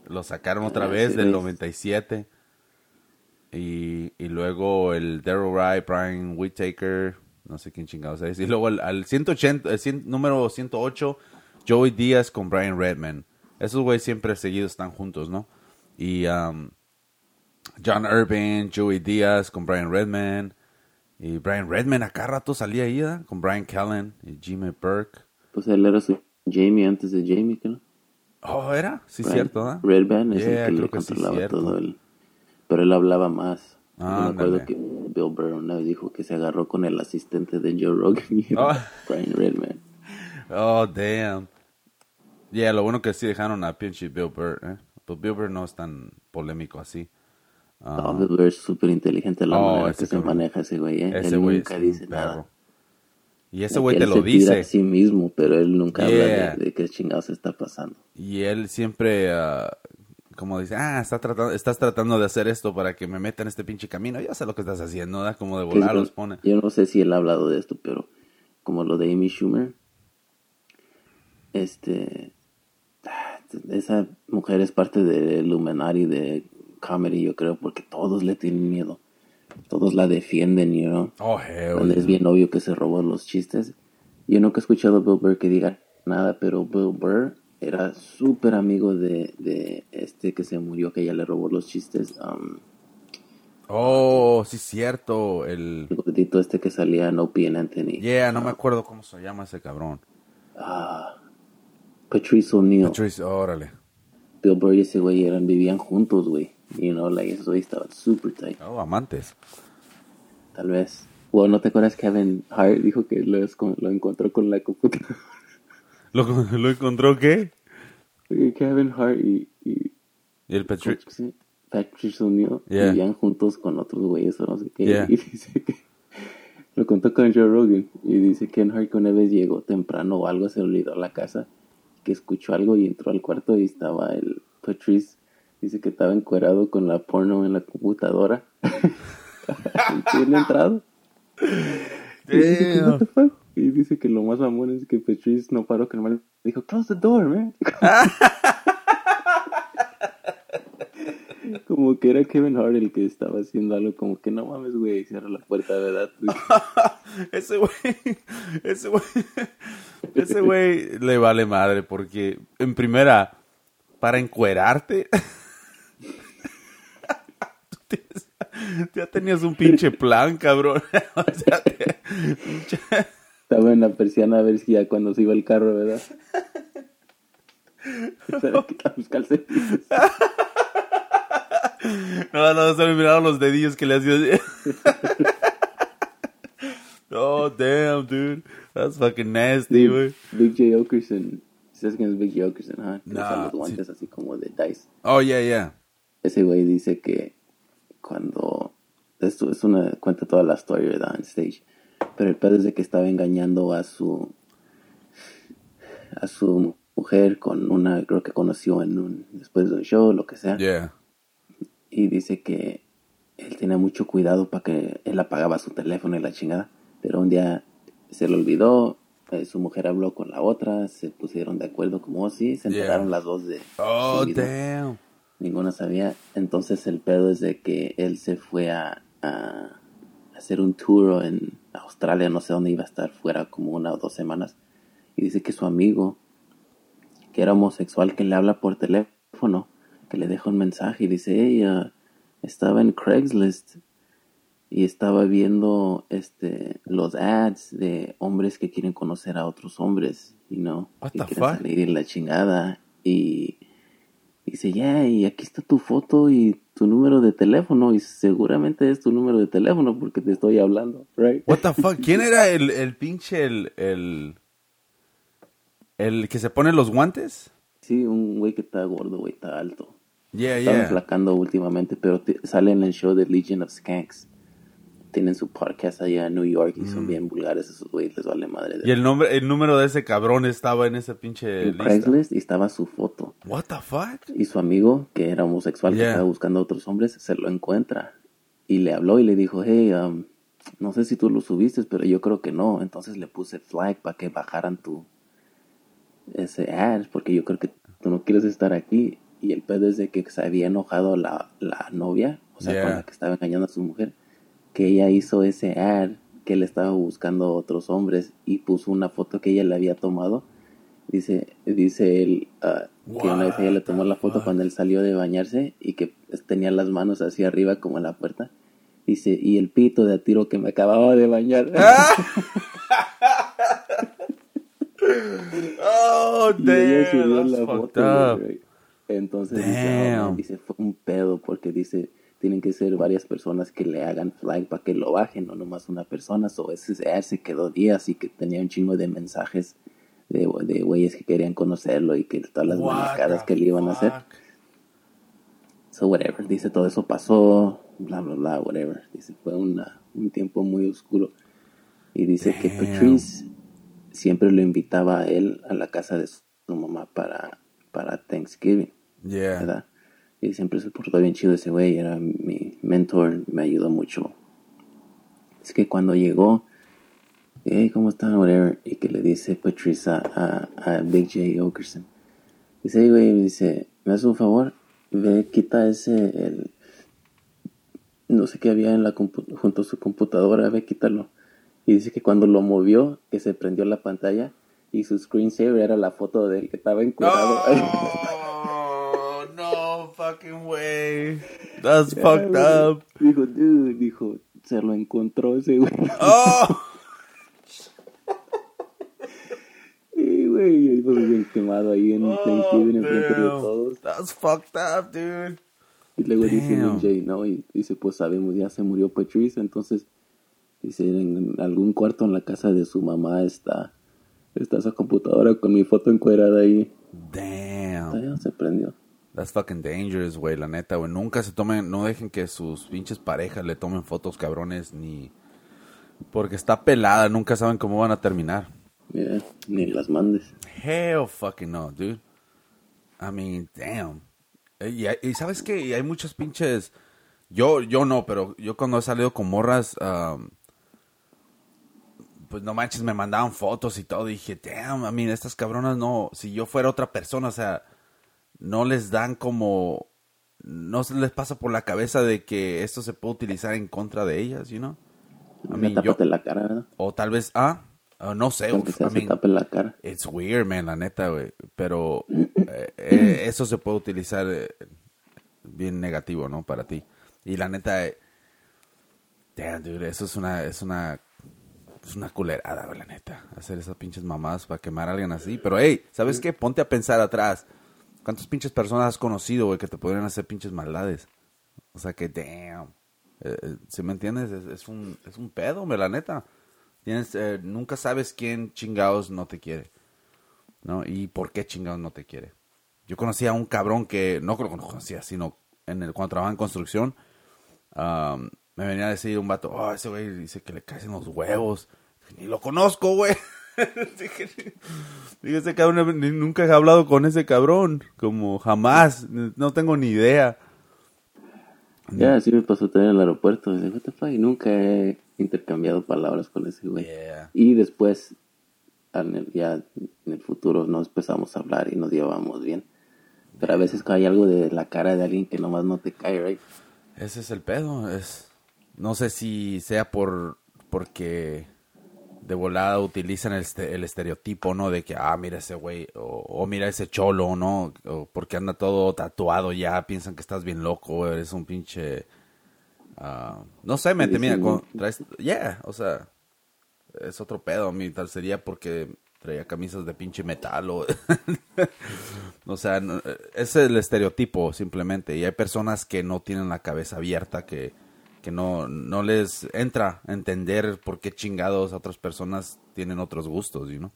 S1: Lo sacaron otra vez del
S2: ves.
S1: 97. Y, y luego el Daryl Wright, Brian Whittaker, no sé quién chingados es. Y luego al, al 180, el número 108, Joey Díaz con Brian Redman. Esos güeyes siempre seguidos están juntos, ¿no? Y um, John Urban, Joey Díaz con Brian Redman. Y Brian Redman acá rato salía ahí, ¿eh? Con Brian Callen y Jimmy Burke.
S2: Pues él era su Jamie antes de Jamie, ¿no?
S1: Oh, ¿era? Sí,
S2: Brian
S1: cierto, ¿eh?
S2: Red Band es
S1: Yeah,
S2: el que le
S1: sí,
S2: controlaba
S1: cierto.
S2: todo el... Pero él hablaba más.
S1: Ah,
S2: me acuerdo que Bill Burr una vez dijo que se agarró con el asistente de Joe Rogan y
S1: Oh.
S2: Brian Redman.
S1: Oh, damn. Yeah, lo bueno que sí dejaron a pinche Bill Burr, ¿eh? Pero Bill Burr no es tan polémico así. Ah,
S2: Burr es súper inteligente la
S1: Oh,
S2: manera que se
S1: cabrón.
S2: maneja ese güey, ¿eh?
S1: ese
S2: él
S1: güey
S2: nunca dice
S1: un
S2: nada.
S1: perro. Y ese güey te
S2: él
S1: lo
S2: se tira
S1: dice.
S2: a sí mismo, pero él nunca
S1: Yeah.
S2: habla de, de qué chingados está pasando.
S1: Y él siempre, ah, como dice, ah, está tratando, estás tratando de hacer esto para que me meta en este pinche camino. Ya sé lo que estás haciendo, ¿verdad? Como de volar los pone.
S2: Yo no sé si él ha hablado de esto, pero como lo de Amy Schumer, este, ah, esa mujer es parte del Illuminati de comedy, yo creo, porque todos le tienen miedo, todos la defienden, you know?
S1: Oh, hell.
S2: Es bien obvio que se robó los chistes. Yo nunca he escuchado a Bill Burr que diga nada, pero Bill Burr era súper amigo de, de este que se murió, que ella le robó los chistes. um,
S1: Oh, sí, cierto. El...
S2: el gordito este que salía en Opie and Anthony.
S1: Yeah, no me acuerdo cómo se llama ese cabrón.
S2: Ah, Patrice O'Neill.
S1: Patrice, órale.
S2: Bill Burr y ese güey eran, vivían juntos, güey. You know, like, esos güeyes estaban super tight.
S1: Oh, amantes.
S2: Tal vez. Bueno, ¿no te acuerdas Kevin Hart dijo que lo, lo encontró con la computadora?
S1: ¿Lo, lo encontró qué?
S2: Kevin Hart y, y
S1: Y el Patrick.
S2: Patrick se unió,
S1: Yeah.
S2: vivían juntos con otros güeyes o no sé qué.
S1: Yeah.
S2: Y dice que lo contó con Joe Rogan. Y dice que en Hart que una vez llegó temprano o algo, se olvidó a la casa, que escuchó algo y entró al cuarto y estaba el Patrice. Dice que estaba encuerado con la porno en la computadora. y tiene entrado. Y dice que, "What the fuck?" Y dice que lo más amor es que Patrice no paró con el mal. Dijo, close the door, man. como que era Kevin Hart el que estaba haciendo algo como que no mames, güey, cierra la puerta, ¿verdad?
S1: ese güey, ese güey, ese güey le vale madre porque en primera, para encuerarte, ya tenías un pinche plan, cabrón. O sea, te-
S2: Estaba en la persiana a ver si ya cuando se iba el carro, ¿verdad?
S1: No, no, se me miraron los dedillos que le hacía. oh, damn, dude. That's fucking nasty, güey.
S2: Big J. Okerson. ¿Sabes quién es Big J. Okerson? Ah, que usa los guantes así como de Dice.
S1: Oh, yeah, yeah.
S2: Ese güey dice que cuando... Esto es una... Cuenta toda la historia, ¿verdad? En stage. Pero el pedo es de que estaba engañando a su... A su mujer con una... Creo que conoció en un... Después de un show, lo que sea.
S1: Yeah.
S2: y dice que él tenía mucho cuidado para que él apagaba su teléfono y la chingada, pero un día se le olvidó, eh, su mujer habló con la otra, se pusieron de acuerdo como oh, sí, se
S1: Yeah.
S2: enteraron las dos de
S1: Oh, damn.
S2: Ninguna sabía, entonces el pedo es de que él se fue a, a hacer un tour en Australia, no sé dónde iba a estar, fuera como una o dos semanas, y dice que su amigo, que era homosexual, que le habla por teléfono, que le deja un mensaje y dice, hey, ah, estaba en Craigslist y estaba viendo este los ads de hombres que quieren conocer a otros hombres, you know,
S1: What the
S2: quieren
S1: fuck?
S2: salir la chingada y dice, ya, y aquí está tu foto y tu número de teléfono y seguramente es tu número de teléfono porque te estoy hablando, right?
S1: What the fuck? ¿Quién era el, el pinche, el, el, el que se pone los guantes?
S2: Sí, un güey que está gordo, güey, está alto.
S1: Yeah,
S2: Está
S1: yeah.
S2: flacando últimamente, pero te- sale en el show de Legion of Skanks. Tienen su podcast allá en New York y son bien vulgares esos güeyes, les vale madre.
S1: Mm. Y el nombre, el número de ese cabrón estaba en esa pinche
S2: en
S1: lista.
S2: Craigslist y estaba su foto.
S1: What the fuck?
S2: Y su amigo, que era homosexual, que
S1: Yeah.
S2: estaba buscando a otros hombres, se lo encuentra. Y le habló y le dijo, hey, um, no sé si tú lo subiste, pero yo creo que no. Entonces le puse flag para que bajaran tu ese ad, porque yo creo que tú no quieres estar aquí. Y el pedo es de que se había enojado la, la novia, o sea, con la que estaba engañando a su mujer, que ella hizo ese ad, que él estaba buscando a otros hombres y puso una foto que ella le había tomado. Dice, dice él ah, que una vez ella le tomó la foto cuando él salió de bañarse y que tenía las manos hacia arriba como en la puerta. Dice, y el pito de a tiro que me acababa de bañar.
S1: Oh,
S2: Y ella subió
S1: damn.
S2: la foto. Entonces dice. "Oh, dice, fue un pedo porque dice, tienen que ser varias personas que le hagan flag para que lo bajen, no nomás una persona. So ese ad se quedó días y que tenía un chingo de mensajes de, de güeyes que querían conocerlo y que todas las
S1: the
S2: que le iban a hacer. So whatever, dice todo eso pasó, bla bla bla, whatever. Dice fue una, un tiempo muy oscuro. Y dice que. Patrice siempre lo invitaba a él a la casa de su mamá para, para Thanksgiving,
S1: Yeah.
S2: ¿verdad? Y siempre se portó bien chido ese güey, era mi mentor, me ayudó mucho. Es que cuando llegó, hey, ¿cómo están? Whatever, y que le dice Patrice a, Big J. Okerson. Dice, hey, güey, dice, ¿me haces un favor? Ve, quita ese, el, no sé qué había en la junto a su computadora, ve, quítalo. Y dice que cuando lo movió, que se prendió la pantalla y su screensaver era la foto del que estaba encuadrado.
S1: No fucking way. That's fucked up.
S2: Dijo, dude, dijo, se lo encontró ese güey.
S1: Oh.
S2: Y güey, y pues bien quemado ahí en Thanksgiving en frente de todos.
S1: That's fucked up, dude.
S2: Y luego dice
S1: Damn.
S2: Jay, ¿no? Y dice, pues sabemos, ya se murió Patrice, entonces, dice, en algún cuarto en la casa de su mamá está, está esa computadora con mi foto encuadrada ahí.
S1: Damn.
S2: No se prendió.
S1: That's fucking dangerous, güey, la neta, güey. Nunca se tomen, no dejen que sus pinches parejas le tomen fotos cabrones ni... Porque está pelada, nunca saben cómo van a terminar.
S2: Yeah, ni las mandes.
S1: Hell fucking no, dude. I mean, damn. Eh, Y, sabes qué, y hay muchos pinches... Yo, yo no, pero yo cuando he salido con morras, um, pues no manches, me mandaban fotos y todo. Dije, damn, I mean, estas cabronas no, si yo fuera otra persona, o sea, no les dan como, no se les pasa por la cabeza de que esto se puede utilizar en contra de ellas, you know? I mean, yo,
S2: la cara, ¿verdad?
S1: o tal vez, ah, ah, no sé, uf,
S2: sea,
S1: I mean,
S2: la cara.
S1: It's weird, man, la neta, güey. Pero eh, eh, eso se puede utilizar eh, bien negativo, ¿no? Para ti. Y la neta, eh, damn, dude, eso es una, es una, es una culerada, la neta. Hacer esas pinches mamadas para quemar a alguien así. Pero, hey, ¿sabes qué? Ponte a pensar atrás. ¿Cuántas pinches personas has conocido, güey, que te podrían hacer pinches maldades? O sea que, damn. Eh, eh, ¿Sí me entiendes? Es, es un, es un pedo, güey, la neta. Tienes, eh, nunca sabes quién chingados no te quiere. ¿No? Y por qué chingados no te quiere. Yo conocía a un cabrón que, no lo conocía, sino en el, cuando trabajaba en construcción, um, me venía a decir un vato, oh, ese güey dice que le caen los huevos. Ni lo conozco, güey. dije, dije, ese cabrón, ni- nunca he hablado con ese cabrón. Como jamás. No tengo ni idea.
S2: Ya, así me pasó también en el aeropuerto. Dice, what the fuck? Y nunca he intercambiado palabras con ese güey.
S1: Yeah.
S2: Y después, en el- ya en el futuro, nos empezamos a hablar y nos llevamos bien. Pero a veces hay algo de la cara de alguien que nomás no te cae, right?
S1: Ese es el pedo. Es, no sé si sea por porque de volada utilizan el, este- el estereotipo, ¿no? De que, ah, mira ese güey, o, o mira ese cholo, ¿no? O porque anda todo tatuado ya, piensan que estás bien loco, eres un pinche... ah, no sé, mente, mira, con, traes... Yeah, o sea, es otro pedo, mí tal sería porque traía camisas de pinche metal o... o sea, no- es el estereotipo simplemente. Y hay personas que no tienen la cabeza abierta, que, que no, no les entra a entender por qué chingados otras personas tienen otros gustos, you know?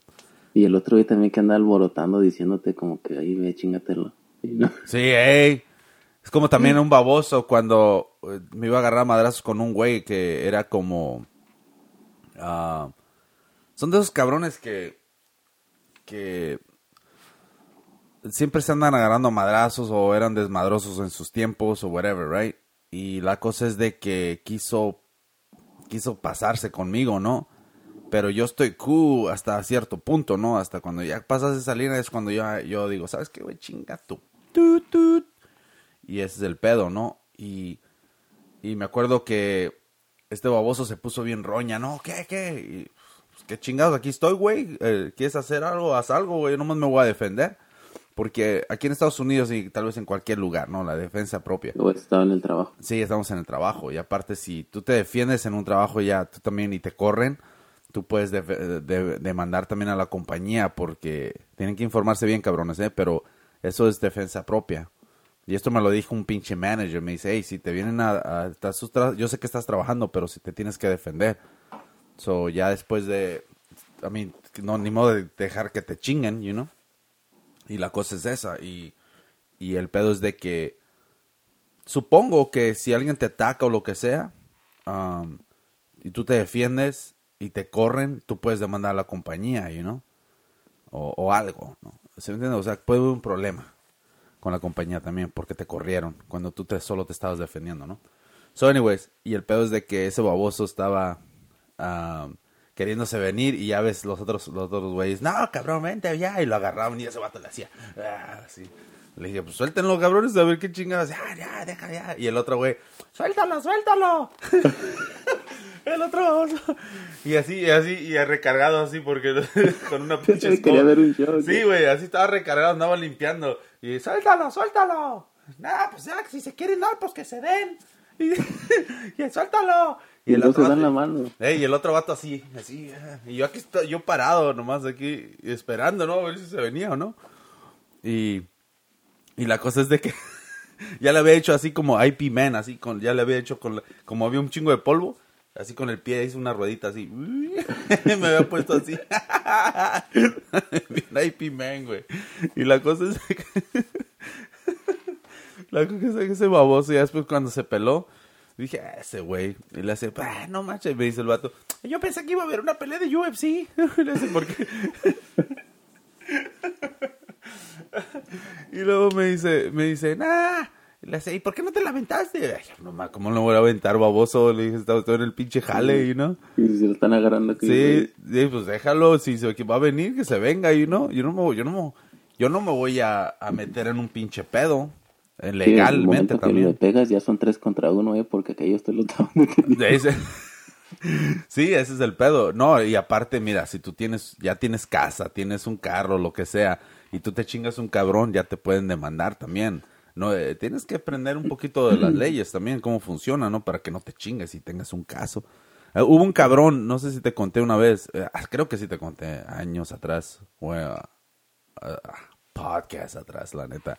S2: Y el otro güey también que anda alborotando diciéndote como que ahí ve, chingatelo. No.
S1: Sí, ey. Es como también un baboso cuando eh, me iba a agarrar a madrazos con un güey que era como... ah, son de esos cabrones que... que siempre se andan agarrando a madrazos o eran desmadrosos en sus tiempos o whatever, right? Y la cosa es de que quiso quiso pasarse conmigo, ¿no? Pero yo estoy cool hasta cierto punto, ¿no? Hasta cuando ya pasas esa línea es cuando yo, yo digo, ¿sabes qué, güey? Chinga tú. Tut, tut. Y ese es el pedo, ¿no? Y, y me acuerdo que este baboso se puso bien roña, ¿no? ¿Qué, qué? Y, pues, ¿Qué chingados? Aquí estoy, güey. Eh, ¿Quieres hacer algo? Haz algo, güey. Nomás me voy a defender. Porque aquí en Estados Unidos y tal vez en cualquier lugar, ¿no? La defensa propia.
S2: Luego estaba en el trabajo.
S1: Sí, estamos en el trabajo. Y aparte, si tú te defiendes en un trabajo ya, tú también y te corren, tú puedes de- demandar también a la compañía porque tienen que informarse bien, cabrones, ¿eh? Pero eso es defensa propia. Y esto me lo dijo un pinche manager. Me dice, hey, si te vienen a... a- estás yo sé que estás trabajando, pero si te tienes que defender. So, ya después de... I mean, no, ni modo de dejar que te chinguen, you know? Y la cosa es esa. Y, y el pedo es de que supongo que si alguien te ataca o lo que sea, um, y tú te defiendes y te corren, tú puedes demandar a la compañía, you know? O, algo, ¿no? ¿Se entiende? O sea, puede haber un problema con la compañía también porque te corrieron cuando tú te, solo te estabas defendiendo, ¿no? So, anyways, y el pedo es de que ese baboso estaba um, queriéndose venir y ya ves los otros los otros güeyes, no, cabrón, vente ya, y lo agarraban y ese vato le hacía, ah, así. Le dije, pues suéltenlo, cabrones, a ver qué chingados. Ya, ya, deja ya. Y el otro güey, suéltalo, suéltalo. el otro. Y así, y así, y recargado así porque con una pinche
S2: Quería
S1: escoba.
S2: ver un show.
S1: Sí, güey, así estaba recargado, andaba limpiando. Y suéltalo, suéltalo. Nah, pues ya, si se quieren dar, pues que se den. Y, y suéltalo.
S2: Y
S1: el
S2: no se
S1: otro
S2: dan
S1: vato-
S2: la mano.
S1: Y el otro vato así, así. ah, Y yo aquí estoy, yo parado nomás aquí, esperando, ¿no? A ver si se venía o no. Y, y la cosa es de que ya le había hecho así como IP Man, así con, ya le había hecho con, la- como había un chingo de polvo, así con el pie hizo una ruedita así. Me había puesto así. Bien IP Man, güey. Y la cosa es de que La cosa es que ese baboso, y después cuando se peló, dije, ah, ese güey. Y le hace, ah, no manches, me dice el vato. Yo pensé que iba a haber una pelea de UFC. le hace, ¿por qué? y luego me dice, me dice, nah. Y le hace, ¿y por qué no te la aventaste? Ay, no ma, ¿cómo no voy a aventar, baboso? Le dije, estaba todo en el pinche jale, y no.
S2: Y se lo están agarrando aquí.
S1: Sí, sí, pues déjalo, si se va a venir, que se venga, y no. Yo no me, yo no me, yo no me voy a, a meter en un pinche pedo. Eh,
S2: Sí,
S1: Legalmente
S2: que le
S1: también.
S2: pegas ya son tres contra uno, eh, porque aquellos te lo estaban
S1: sí, ese es el pedo. No, y aparte, mira, si tú tienes, ya tienes casa, tienes un carro, lo que sea, y tú te chingas un cabrón, ya te pueden demandar también. No, eh, tienes que aprender un poquito de las leyes también, cómo funciona, ¿no? Para que no te chingues y tengas un caso. Eh, hubo un cabrón, no sé si te conté una vez, eh, ah, creo que sí te conté años atrás, o eh, ah, podcast atrás, la neta.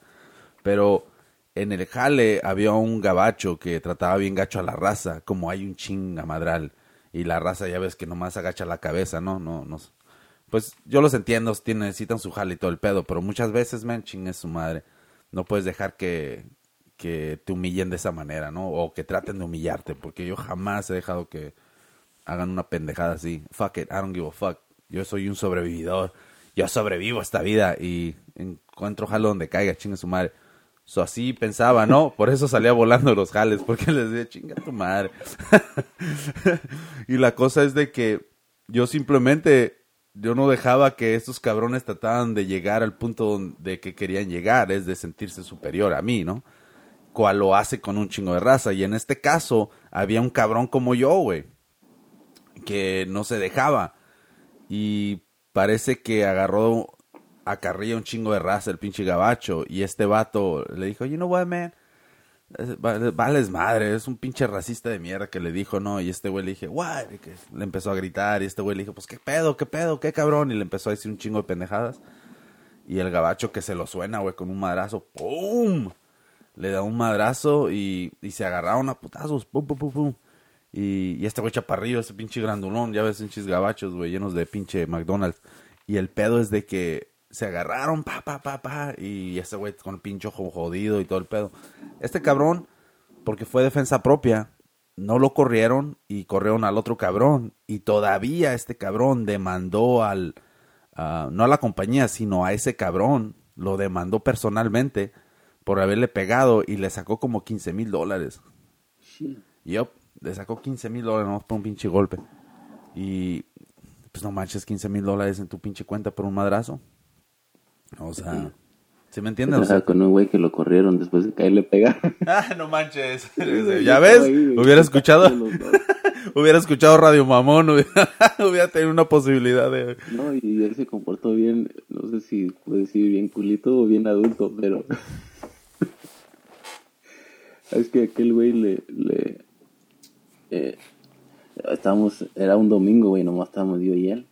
S1: Pero en el jale había un gabacho que trataba bien gacho a la raza, como hay un chingamadral. Y la raza ya ves que nomás agacha la cabeza, ¿no? No, no. Pues yo los entiendo, tienen, necesitan su jale y todo el pedo, pero muchas veces, man, chingue su madre. No puedes dejar que, que te humillen de esa manera, ¿no? O que traten de humillarte, porque yo jamás he dejado que hagan una pendejada así. Fuck it, I don't give a fuck. Yo soy un sobrevividor. Yo sobrevivo a esta vida y encuentro jalo donde caiga, chingue su madre. So, así pensaba, ¿no? Por eso salía volando los jales, porque les decía, chinga tu madre. y la cosa es de que yo simplemente, yo no dejaba que estos cabrones trataban de llegar al punto donde que querían llegar, es de sentirse superior a mí, ¿no? Cual lo hace con un chingo de raza. Y en este caso, había un cabrón como yo, güey, que no se dejaba. Y parece que agarró a carrilla un chingo de raza el pinche gabacho. Y este vato le dijo, you know what, man? Es- va- Vales madre, es un pinche racista de mierda que le dijo, ¿no? Y este güey le dije, what? Y le empezó a gritar y este güey le dijo, pues qué pedo, qué pedo, qué cabrón. Y le empezó a decir un chingo de pendejadas. Y el gabacho que se lo suena, güey, con un madrazo, ¡pum! Le da un madrazo y, y se agarraron a putazos, pum, pum, pum, pum. Y, y este güey chaparrillo, ese pinche grandulón, ya ves, pinches gabachos, güey, llenos de pinche McDonald's. Y el pedo es de que se agarraron, pa, pa, pa, pa. Y este güey con el pinche ojo jodido y todo el pedo. Este cabrón, porque fue defensa propia, no lo corrieron y corrieron al otro cabrón. Y todavía este cabrón demandó al, no a la compañía, sino a ese cabrón. Lo demandó personalmente por haberle pegado y le sacó como 15 mil dólares.
S2: Shit.
S1: Yup, le sacó 15 mil dólares nomás por un pinche golpe. Y pues no manches 15 mil dólares en tu pinche cuenta por un madrazo. O sea, ¿se me entiende? O sea,
S2: con un güey que lo corrieron después de que le pegaron.
S1: ah, no manches. ¿Ya ves? Hubiera escuchado, hubiera escuchado Radio Mamón, hubiera, hubiera tenido una posibilidad de...
S2: No, y él se comportó bien, no sé si puedo decir bien culito o bien adulto, pero... es que aquel güey le... le eh, estábamos, era un domingo, güey, nomás estábamos yo y él.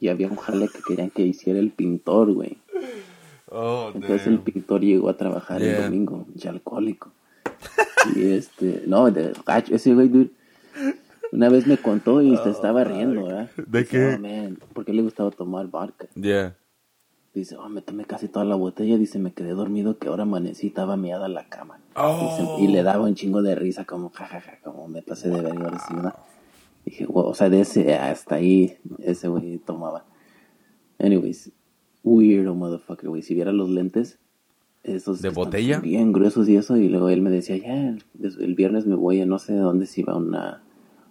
S2: Y había un jale que querían que hiciera el pintor, güey.
S1: Oh,
S2: Entonces el pintor llegó a trabajar
S1: Yeah.
S2: el domingo, ya alcohólico. Y este, no, de gacho, ese güey, dude, una vez me contó y se estaba riendo, ¿verdad?
S1: Oh, ¿De
S2: Dice,
S1: qué?
S2: "Oh, man, porque le gustaba tomar vodka.
S1: Yeah.
S2: Dice, oh, me tomé casi toda la botella. Dice, me quedé dormido que ahora amanecí, estaba meada en la cama.
S1: Oh.
S2: Dice, y le daba un chingo de risa, como jajaja, como me pasé de ver y ahora sí, ¿verdad? Dije, wow, o sea, de ese hasta ahí, ese güey tomaba. Anyways, weirdo motherfucker, güey. Si viera los lentes, esos
S1: ¿De botella?
S2: bien gruesos y eso, y luego él me decía, ya, el, viernes me voy a no sé de dónde, si iba a una,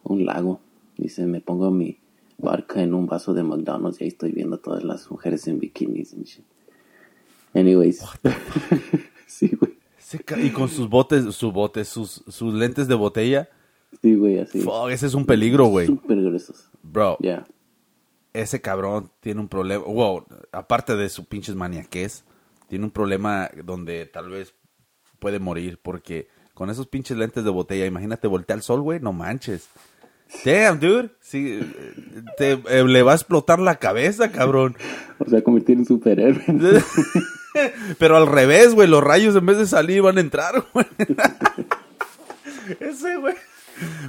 S2: un lago. Dice, me pongo mi barca en un vaso de McDonald's y ahí estoy viendo a todas las mujeres en bikinis and shit. Anyways. sí, güey.
S1: Y con sus botes, su bote, sus, sus lentes de botella.
S2: Sí, güey, así.
S1: Fuck, ese es un peligro, güey.
S2: Súper gruesos.
S1: Bro,
S2: Ya.
S1: ese cabrón tiene un problema. Wow, aparte de su pinches maniaquez, tiene un problema donde tal vez puede morir porque con esos pinches lentes de botella, imagínate voltear al sol, güey, no manches. Damn, dude. Sí, te, eh, le va a explotar la cabeza, cabrón.
S2: O sea, convertir en superhéroe.
S1: Pero al revés, güey, los rayos en vez de salir van a entrar, güey. Ese, güey.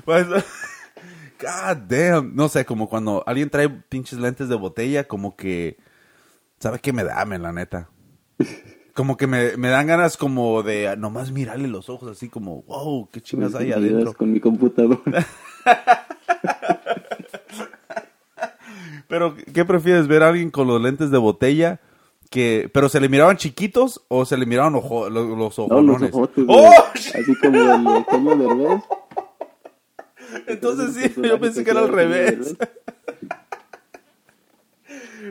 S1: Pues, God damn. No sé, como cuando alguien trae pinches lentes de botella, como que. ¿Sabe qué me da, men, la neta? como que me, me dan ganas como de nomás mirarle los ojos así como, wow, qué chingas hay adentro.
S2: Con mi computadora.
S1: Pero, ¿qué prefieres? ¿Ver a alguien con los lentes de botella? que ¿Pero se le miraban chiquitos o se le miraban ojo, los, los
S2: No, los
S1: ojonones?
S2: ojotes,
S1: ¡Oh!
S2: Así como el Eugenio Derbez.
S1: Entonces sí, yo pensé que era al revés.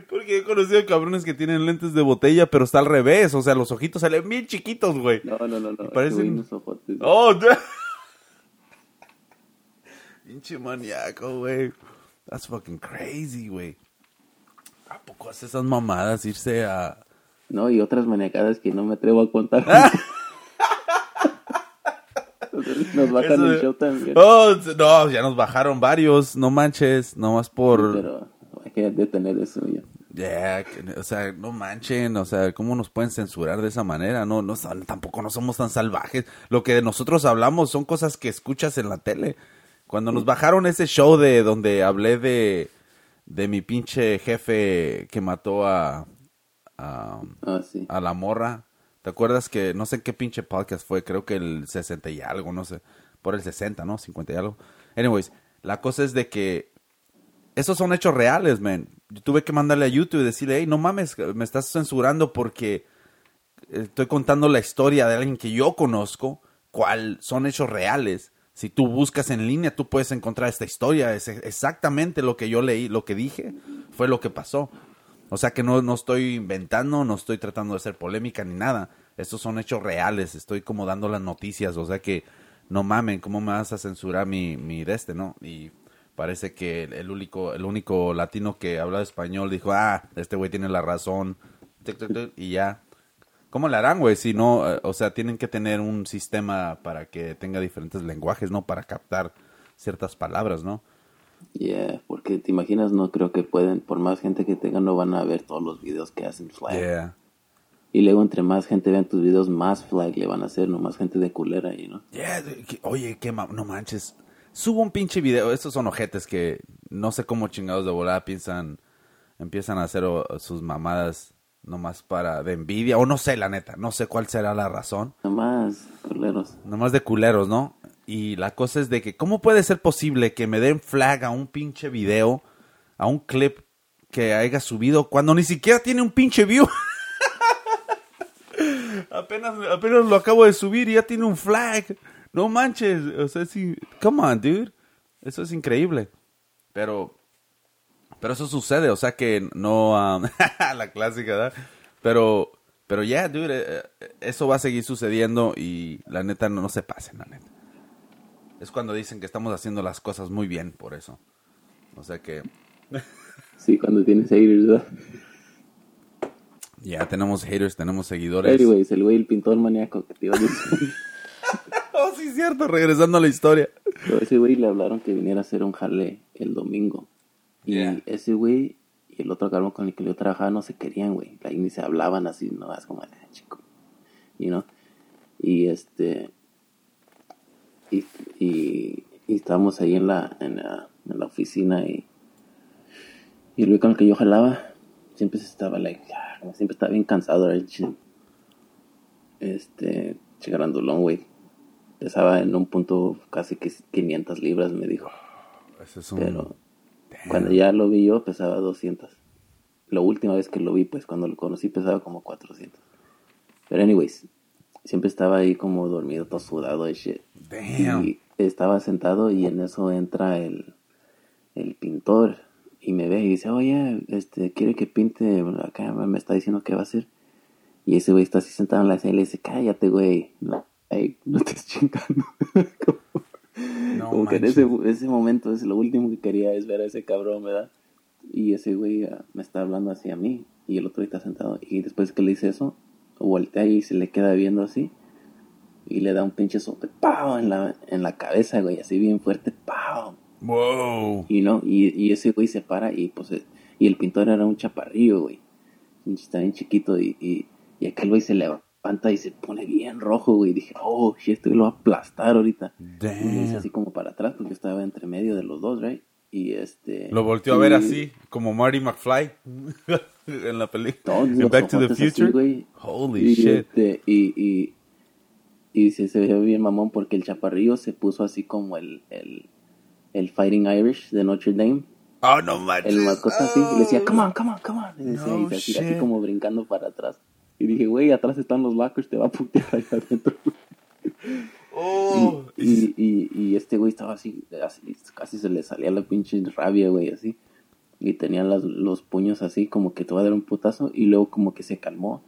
S1: Porque he conocido cabrones que tienen lentes de botella, pero está al revés. O sea, los ojitos salen bien chiquitos, güey.
S2: No, no, no, no. ese
S1: parecen-
S2: güey unos ojotes.
S1: Oh. Pinche maníaco, güey. That's fucking crazy, güey. ¿A poco hace esas mamadas irse a...
S2: No, y otras manejadas que no me atrevo a contar. Nos bajan
S1: Eso
S2: el show también.
S1: Oh, no, ya nos bajaron varios, no manches, nomás por...
S2: Pero hay que detener eso ya.
S1: O sea, no manchen, o sea, ¿cómo nos pueden censurar de esa manera? No, no, tampoco no somos tan salvajes. Lo que nosotros hablamos son cosas que escuchas en la tele. Cuando nos bajaron ese show de donde hablé de, de mi pinche jefe que mató a, a,
S2: Ah, sí.
S1: a la morra. ¿Te acuerdas que no sé qué pinche podcast fue? Creo que el 60 y algo, no sé. Por el 60, ¿no? 50 y algo. Anyways, la cosa es de que esos son hechos reales, man. Yo tuve que mandarle a YouTube y decirle, hey, no mames, me estás censurando porque estoy contando la historia de alguien que yo conozco, cuál son hechos reales. Si tú buscas en línea, tú puedes encontrar esta historia. Es exactamente lo que yo leí, lo que dije, fue lo que pasó. O sea que no, no estoy inventando, no estoy tratando de hacer polémica ni nada. Estos son hechos reales, estoy como dando las noticias. O sea que no mamen, ¿cómo me vas a censurar mi, mi de este, no? Y parece que el, único, el único latino que habla español dijo, ah, este güey tiene la razón. Y ya. ¿Cómo le harán, güey? Si no, eh, o sea, tienen que tener un sistema para que tenga diferentes lenguajes, ¿no? Para captar ciertas palabras, ¿no?
S2: Yeah, porque te imaginas, no creo que pueden, por más gente que tengan, no van a ver todos los videos que hacen flag.
S1: Yeah.
S2: Y luego entre más gente vean tus videos, más flag le van a hacer, no más gente de culera ahí, ¿no?
S1: Yeah, oye, qué ma- no manches. Subo un pinche video. Estos son ojetes que no sé cómo chingados de volada piensan, empiezan a hacer sus mamadas nomás para de envidia. O no sé, la neta. No sé cuál será la razón.
S2: Nomás, culeros.
S1: Nomás de culeros, ¿no? Y la cosa es de que, ¿cómo puede ser posible que me den flag a un pinche video, a un clip que haya subido cuando ni siquiera tiene un pinche view? apenas, apenas lo acabo de subir y ya tiene un flag. No manches, o sea, sí, come on, dude. Eso es increíble. Pero, pero eso sucede, o sea que no, um, la clásica, ¿verdad? Pero, pero ya, dude, eh, eh, eso va a seguir sucediendo y la neta no, no se pasen, la neta. Es cuando dicen que estamos haciendo las cosas muy bien por eso. O sea que
S2: Sí, cuando tienes haters, ¿verdad?
S1: Ya tenemos haters, tenemos seguidores.
S2: Anyways, el güey, el pintor maníaco que te iba a decir.
S1: Oh, sí, cierto, regresando a la historia.
S2: Pero ese güey le hablaron que viniera a hacer un jale el domingo. Y
S1: Yeah.
S2: ese güey y el otro cabrón con el que yo trabajaba no se querían, güey. Like, ni se hablaban así, no, es como, "Ah, chico. You know? Y este. Y, y, y estábamos ahí en la, en la, en la oficina y. Y el güey con el que yo jalaba siempre estaba, like, ah, como siempre estaba bien cansado, right? Ch- Este, chigarandulón, güey. Pesaba en un punto casi que 500 libras, me dijo.
S1: Es un...
S2: Pero cuando ya lo vi yo pesaba 200. La última vez que lo vi, pues cuando lo conocí pesaba como 400. Pero anyways, siempre estaba ahí como dormido, todo sudado de shit.
S1: Damn.
S2: Y estaba sentado y en eso entra el, el pintor y me ve y dice, oye, este, quiere que pinte acá, me está diciendo qué va a hacer. Y ese güey está así sentado en la sala y le dice, cállate, güey. No, ey, no estés chingando.
S1: No
S2: Como que en ese, ese momento es lo último que quería es ver a ese cabrón, ¿verdad? Y ese güey ah, me está hablando así a mí y el otro está sentado. Y después que le dice eso, voltea y se le queda viendo así y le da un pinche sope, ¡pau! En la, en la cabeza, güey, así bien fuerte, ¡pau!
S1: Wow.
S2: Y no, y, y ese güey se para y pues, eh, y el pintor era un chaparrillo, güey. Está bien chiquito y, y, y aquel güey se levanta y se pone bien rojo, güey. Y dije, oh, este lo va a aplastar ahorita. Y le hice
S1: Damn.
S2: así como para atrás porque estaba entre medio de los dos, right? y este...
S1: Lo volteó a ver
S2: y-
S1: así, como Marty McFly en la película. En Back to the
S2: así,
S1: Future.
S2: güey.
S1: Holy
S2: y,
S1: shit.
S2: este, y, y, y se, se veía bien mamón porque el chaparrillo se puso así como el, el, el Fighting Irish de Notre Dame.
S1: Oh, no manches.
S2: El mascota así, y le decía,
S1: Oh.
S2: come on, come on, come on. Y, decía,
S1: No
S2: y así
S1: shit.
S2: como brincando para atrás. Y dije, güey, atrás están los lockers, te va a putear ahí adentro.
S1: Oh.
S2: Y, y, y este güey estaba así, así, casi se le salía la pinche rabia, güey, así. Y tenía las- los puños así, como que te va a dar un putazo. Y luego como que se calmó.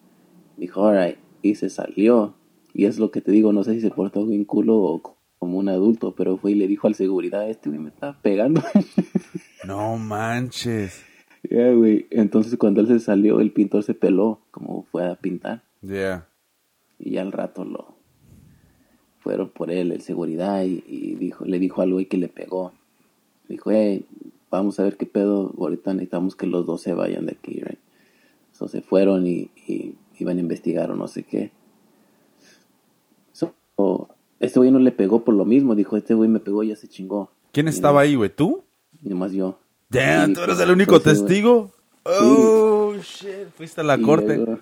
S2: Dijo, alright. Y se salió. Y es lo que te digo, no sé si se portó bien culo o como un adulto, pero fue y le dijo al seguridad, este güey me estaba pegando.
S1: No manches.
S2: Ya, güey. Entonces cuando él se salió, el pintor se peló, como fue a pintar.
S1: Yeah.
S2: Y ya al rato lo fueron por él, el seguridad, y, y dijo, le dijo al güey que le pegó. Dijo, hey, vamos a ver qué pedo, ahorita necesitamos que los dos se vayan de aquí, right? So, se fueron y, y iban a investigar o no sé qué. So, este güey no le pegó por lo mismo, dijo, este güey me pegó y ya se chingó.
S1: ¿Quién estaba ahí, güey? ¿Tú?
S2: Y nomás yo.
S1: Damn,
S2: Y,
S1: ¿tú eres
S2: pues,
S1: el único
S2: pues, güey-
S1: testigo? Oh, shit. Fuiste a la
S2: y
S1: corte.
S2: luego-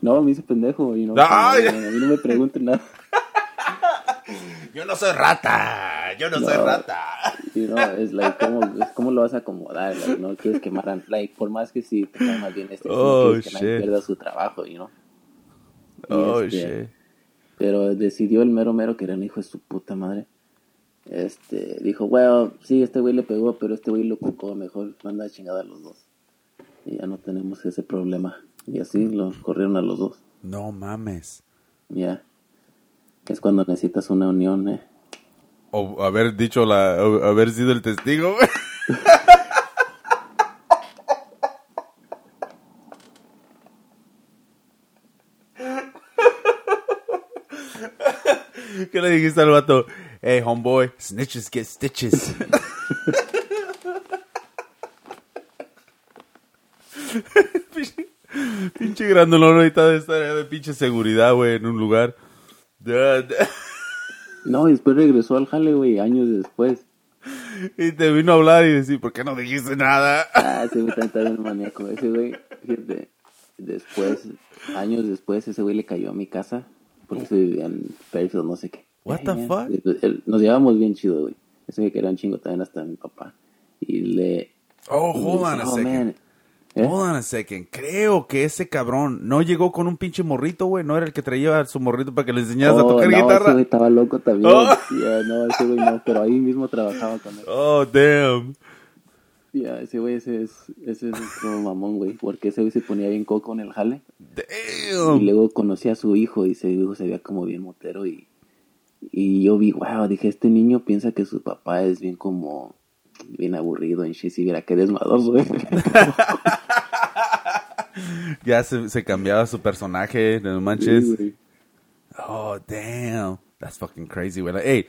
S2: no, me hice pendejo y no,
S1: Ay.
S2: a mí no me pregunten nada.
S1: Yo no soy rata. Yo no, soy
S2: No.
S1: rata.
S2: You know, es like, ¿cómo, es cómo lo vas a acomodar? Like, no quieres quemar, a- like, por más que si te cae más bien este,
S1: Oh,
S2: no quieres que nadie pierda su trabajo, you know. Y
S1: Oh,
S2: este,
S1: shit.
S2: Pero decidió el mero mero que era un hijo de su puta madre. Este, dijo, well, sí, este güey le pegó, pero este güey lo cucó, mejor manda a chingada a los dos. Y ya no tenemos ese problema. Y así los corrieron a los dos.
S1: No mames.
S2: Ya. Es cuando necesitas una unión, eh.
S1: O haber dicho la... o haber sido el testigo, ¿Qué le dijiste al vato? Hey, homeboy, snitches get stitches. Pinche- grandolón ahorita de estar de pinche seguridad, güey, en un lugar.
S2: No, y después regresó al jale, güey, años después.
S1: Y te vino a hablar y decir, ¿por qué no dijiste nada?
S2: Ah, ese güey está bien maníaco. Ese güey, fíjate, después, años después, ese güey le cayó a mi casa. Porque se vivía en Fairfield, no sé qué.
S1: What the fuck?
S2: Nos llevábamos bien chido, güey. Ese güey quería un chingo también hasta mi papá. Y le...
S1: Oh,
S2: y le
S1: hold on a
S2: "Oh,
S1: second.
S2: man". ¿Eh?
S1: Hold on a second. Creo que ese cabrón no llegó con un pinche morrito, güey. No era el que traía a su morrito para que le enseñaras a
S2: Oh,
S1: tocar
S2: no, ese
S1: guitarra.
S2: güey estaba loco también.
S1: Oh.
S2: Ya, no, ese güey no, pero ahí mismo trabajaba con él.
S1: Oh, damn.
S2: Ya, ese güey ese es, ese es otro mamón, güey. Porque ese güey se ponía bien coco en el jale. Y
S1: Damn.
S2: luego conocí a su hijo y ese hijo se veía como bien motero y, y yo vi, wow, dije, este niño piensa que su papá es bien como, bien aburrido en shit, si viera qué desmadroso, güey.
S1: Ya se, se cambiaba su personaje, no manches.
S2: Sí.
S1: Oh, damn. That's fucking crazy, güey. Hey,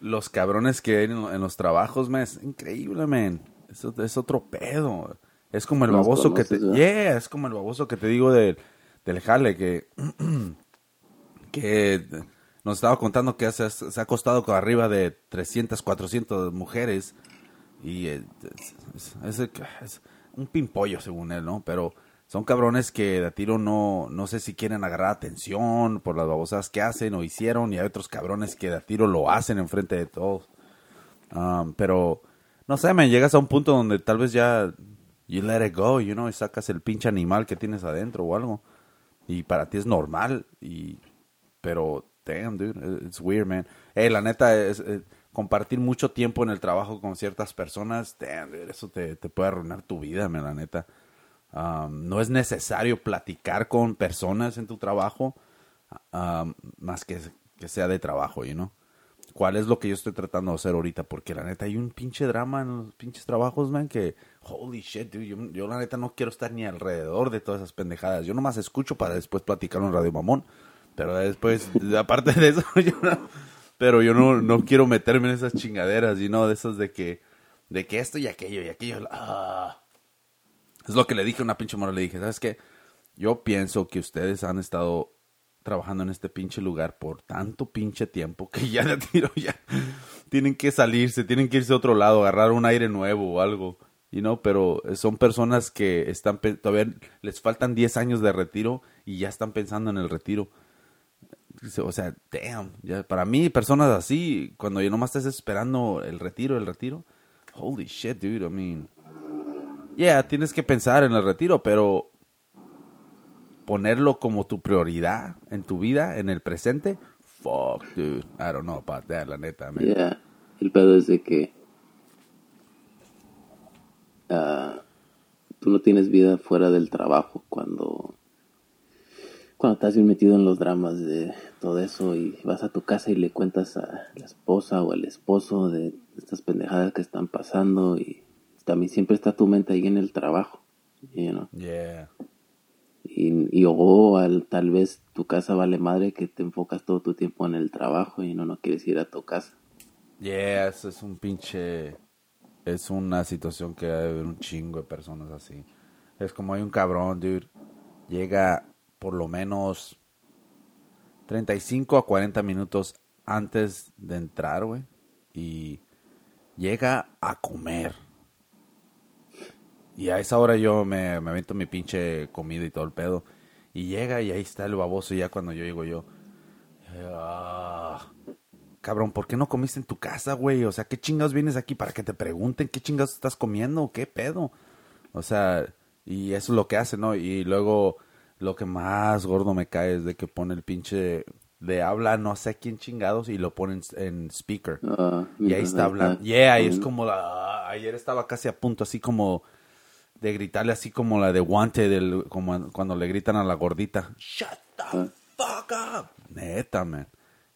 S1: los cabrones que hay en, en los trabajos, man, es increíble, man. Eso es otro pedo. Es como el baboso que te... Yeah, es como el baboso que te digo del, del jale, que... que nos estaba contando que se, se ha acostado con arriba de 300, 400 mujeres. Y eh, es, es- es- es un pimpollo, según él, ¿no? Pero son cabrones que de a tiro no, no sé si quieren agarrar atención por las babosadas que hacen o hicieron. Y hay otros cabrones que de a tiro lo hacen enfrente de todos. Um, pero, no sé, me llegas a un punto donde tal vez ya you let it go, you know, y sacas el pinche animal que tienes adentro o algo. Y para ti es normal. Y, pero, damn, dude, it's weird, man. Hey, la neta, es, eh, compartir mucho tiempo en el trabajo con ciertas personas, damn, dude, eso te, te puede arruinar tu vida, man, la neta. Um, no es necesario platicar con personas en tu trabajo, um, más que, que sea de trabajo, you know. ¿Cuál es lo que yo estoy tratando de hacer ahorita? Porque la neta hay un pinche drama en los pinches trabajos, man, que holy shit, dude, yo, yo la neta no quiero estar ni alrededor de todas esas pendejadas. Yo nomás escucho para después platicar en Radio Mamón. Pero después, aparte de eso, yo no, pero yo no, no quiero meterme en esas chingaderas, y no de esas de que, de que esto y aquello y aquello. ah. Es lo que le dije a una pinche mora, le dije, ¿sabes qué? Yo pienso que ustedes han estado trabajando en este pinche lugar por tanto pinche tiempo que ya de tiro ya tienen que salirse, tienen que irse a otro lado, agarrar un aire nuevo o algo, you know, pero son personas que están todavía les faltan 10 años de retiro y ya están pensando en el retiro. O sea, damn, ya, para mí personas así, cuando yo nomás estás esperando el retiro, el retiro, holy shit, dude, I mean, yeah, tienes que pensar en el retiro, pero ponerlo como tu prioridad en tu vida, en el presente, fuck, dude. I don't know about that, la neta, man.
S2: Yeah, el pedo es de que uh, tú no tienes vida fuera del trabajo cuando cuando estás bien metido en los dramas de todo eso y vas a tu casa y le cuentas a la esposa o al esposo de estas pendejadas que están pasando y también siempre está tu mente ahí en el trabajo, you know?
S1: Yeah.
S2: Y, o al, tal vez tu casa vale madre que te enfocas todo tu tiempo en el trabajo y no, no quieres ir a tu casa.
S1: Yeah, eso es un pinche... Es una situación que hay un chingo de personas así. Es como hay un cabrón, dude. Llega por lo menos 35 a 40 minutos antes de entrar, güey. Y llega a comer y a esa hora yo me, me avento mi pinche comida y todo el pedo. Y llega y ahí está el baboso. Y ya cuando yo llego yo. Ah, cabrón, ¿por qué no comiste en tu casa, güey? O sea, ¿qué chingados vienes aquí para que te pregunten qué chingados estás comiendo? ¿Qué pedo? O sea, y eso es lo que hace, ¿no? Y luego lo que más gordo me cae es de que pone el pinche de habla no sé quién chingados y lo ponen en speaker. Ah, y ahí está hablando. Yeah, y es como la, ayer estaba casi a punto así como de gritarle así como la de guante del como cuando le gritan a la gordita shut the ah. fuck up neta man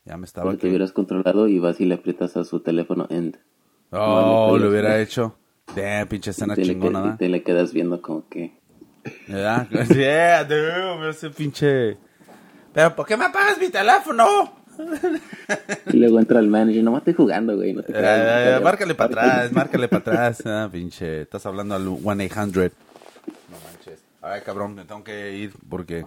S1: ya me estaba
S2: que te hubieras controlado y vas y le aprietas a su teléfono end
S1: oh lo hubiera hecho damn pinche escena chingona
S2: te le quedas viendo como que
S1: ¿verdad? yeah dude ese pinche pero ¿por qué me apagas mi teléfono?
S2: y luego entra el manager, no estoy jugando, güey. No te
S1: eh, márcale para atrás, márcale para atrás. Ah, pinche, estás hablando al 1-800. No manches. Ay, cabrón, me tengo que ir porque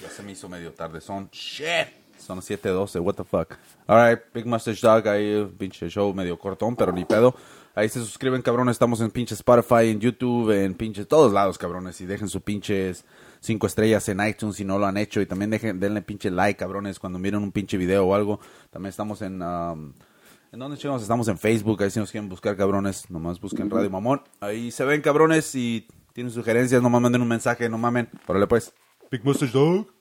S1: ya se me hizo medio tarde. Son, shit, son 7.12, what the fuck. Alright, Big Mustache Dog, ahí pinche show medio cortón, pero ni pedo. Ahí se suscriben, cabrones. Estamos en pinche Spotify, en YouTube, en pinches todos lados, cabrones. Y dejen sus pinches cinco estrellas en iTunes si no lo han hecho. Y también dejen, denle pinche like, cabrones, cuando miren un pinche video o algo. También estamos en... Um, ¿En dónde chicos? Estamos en Facebook. Ahí si nos quieren buscar, cabrones, nomás busquen Radio Mamón. Ahí se ven, cabrones. Y tienen sugerencias, nomás manden un mensaje, no mamen. Órale, pues. Big Mustache Dog.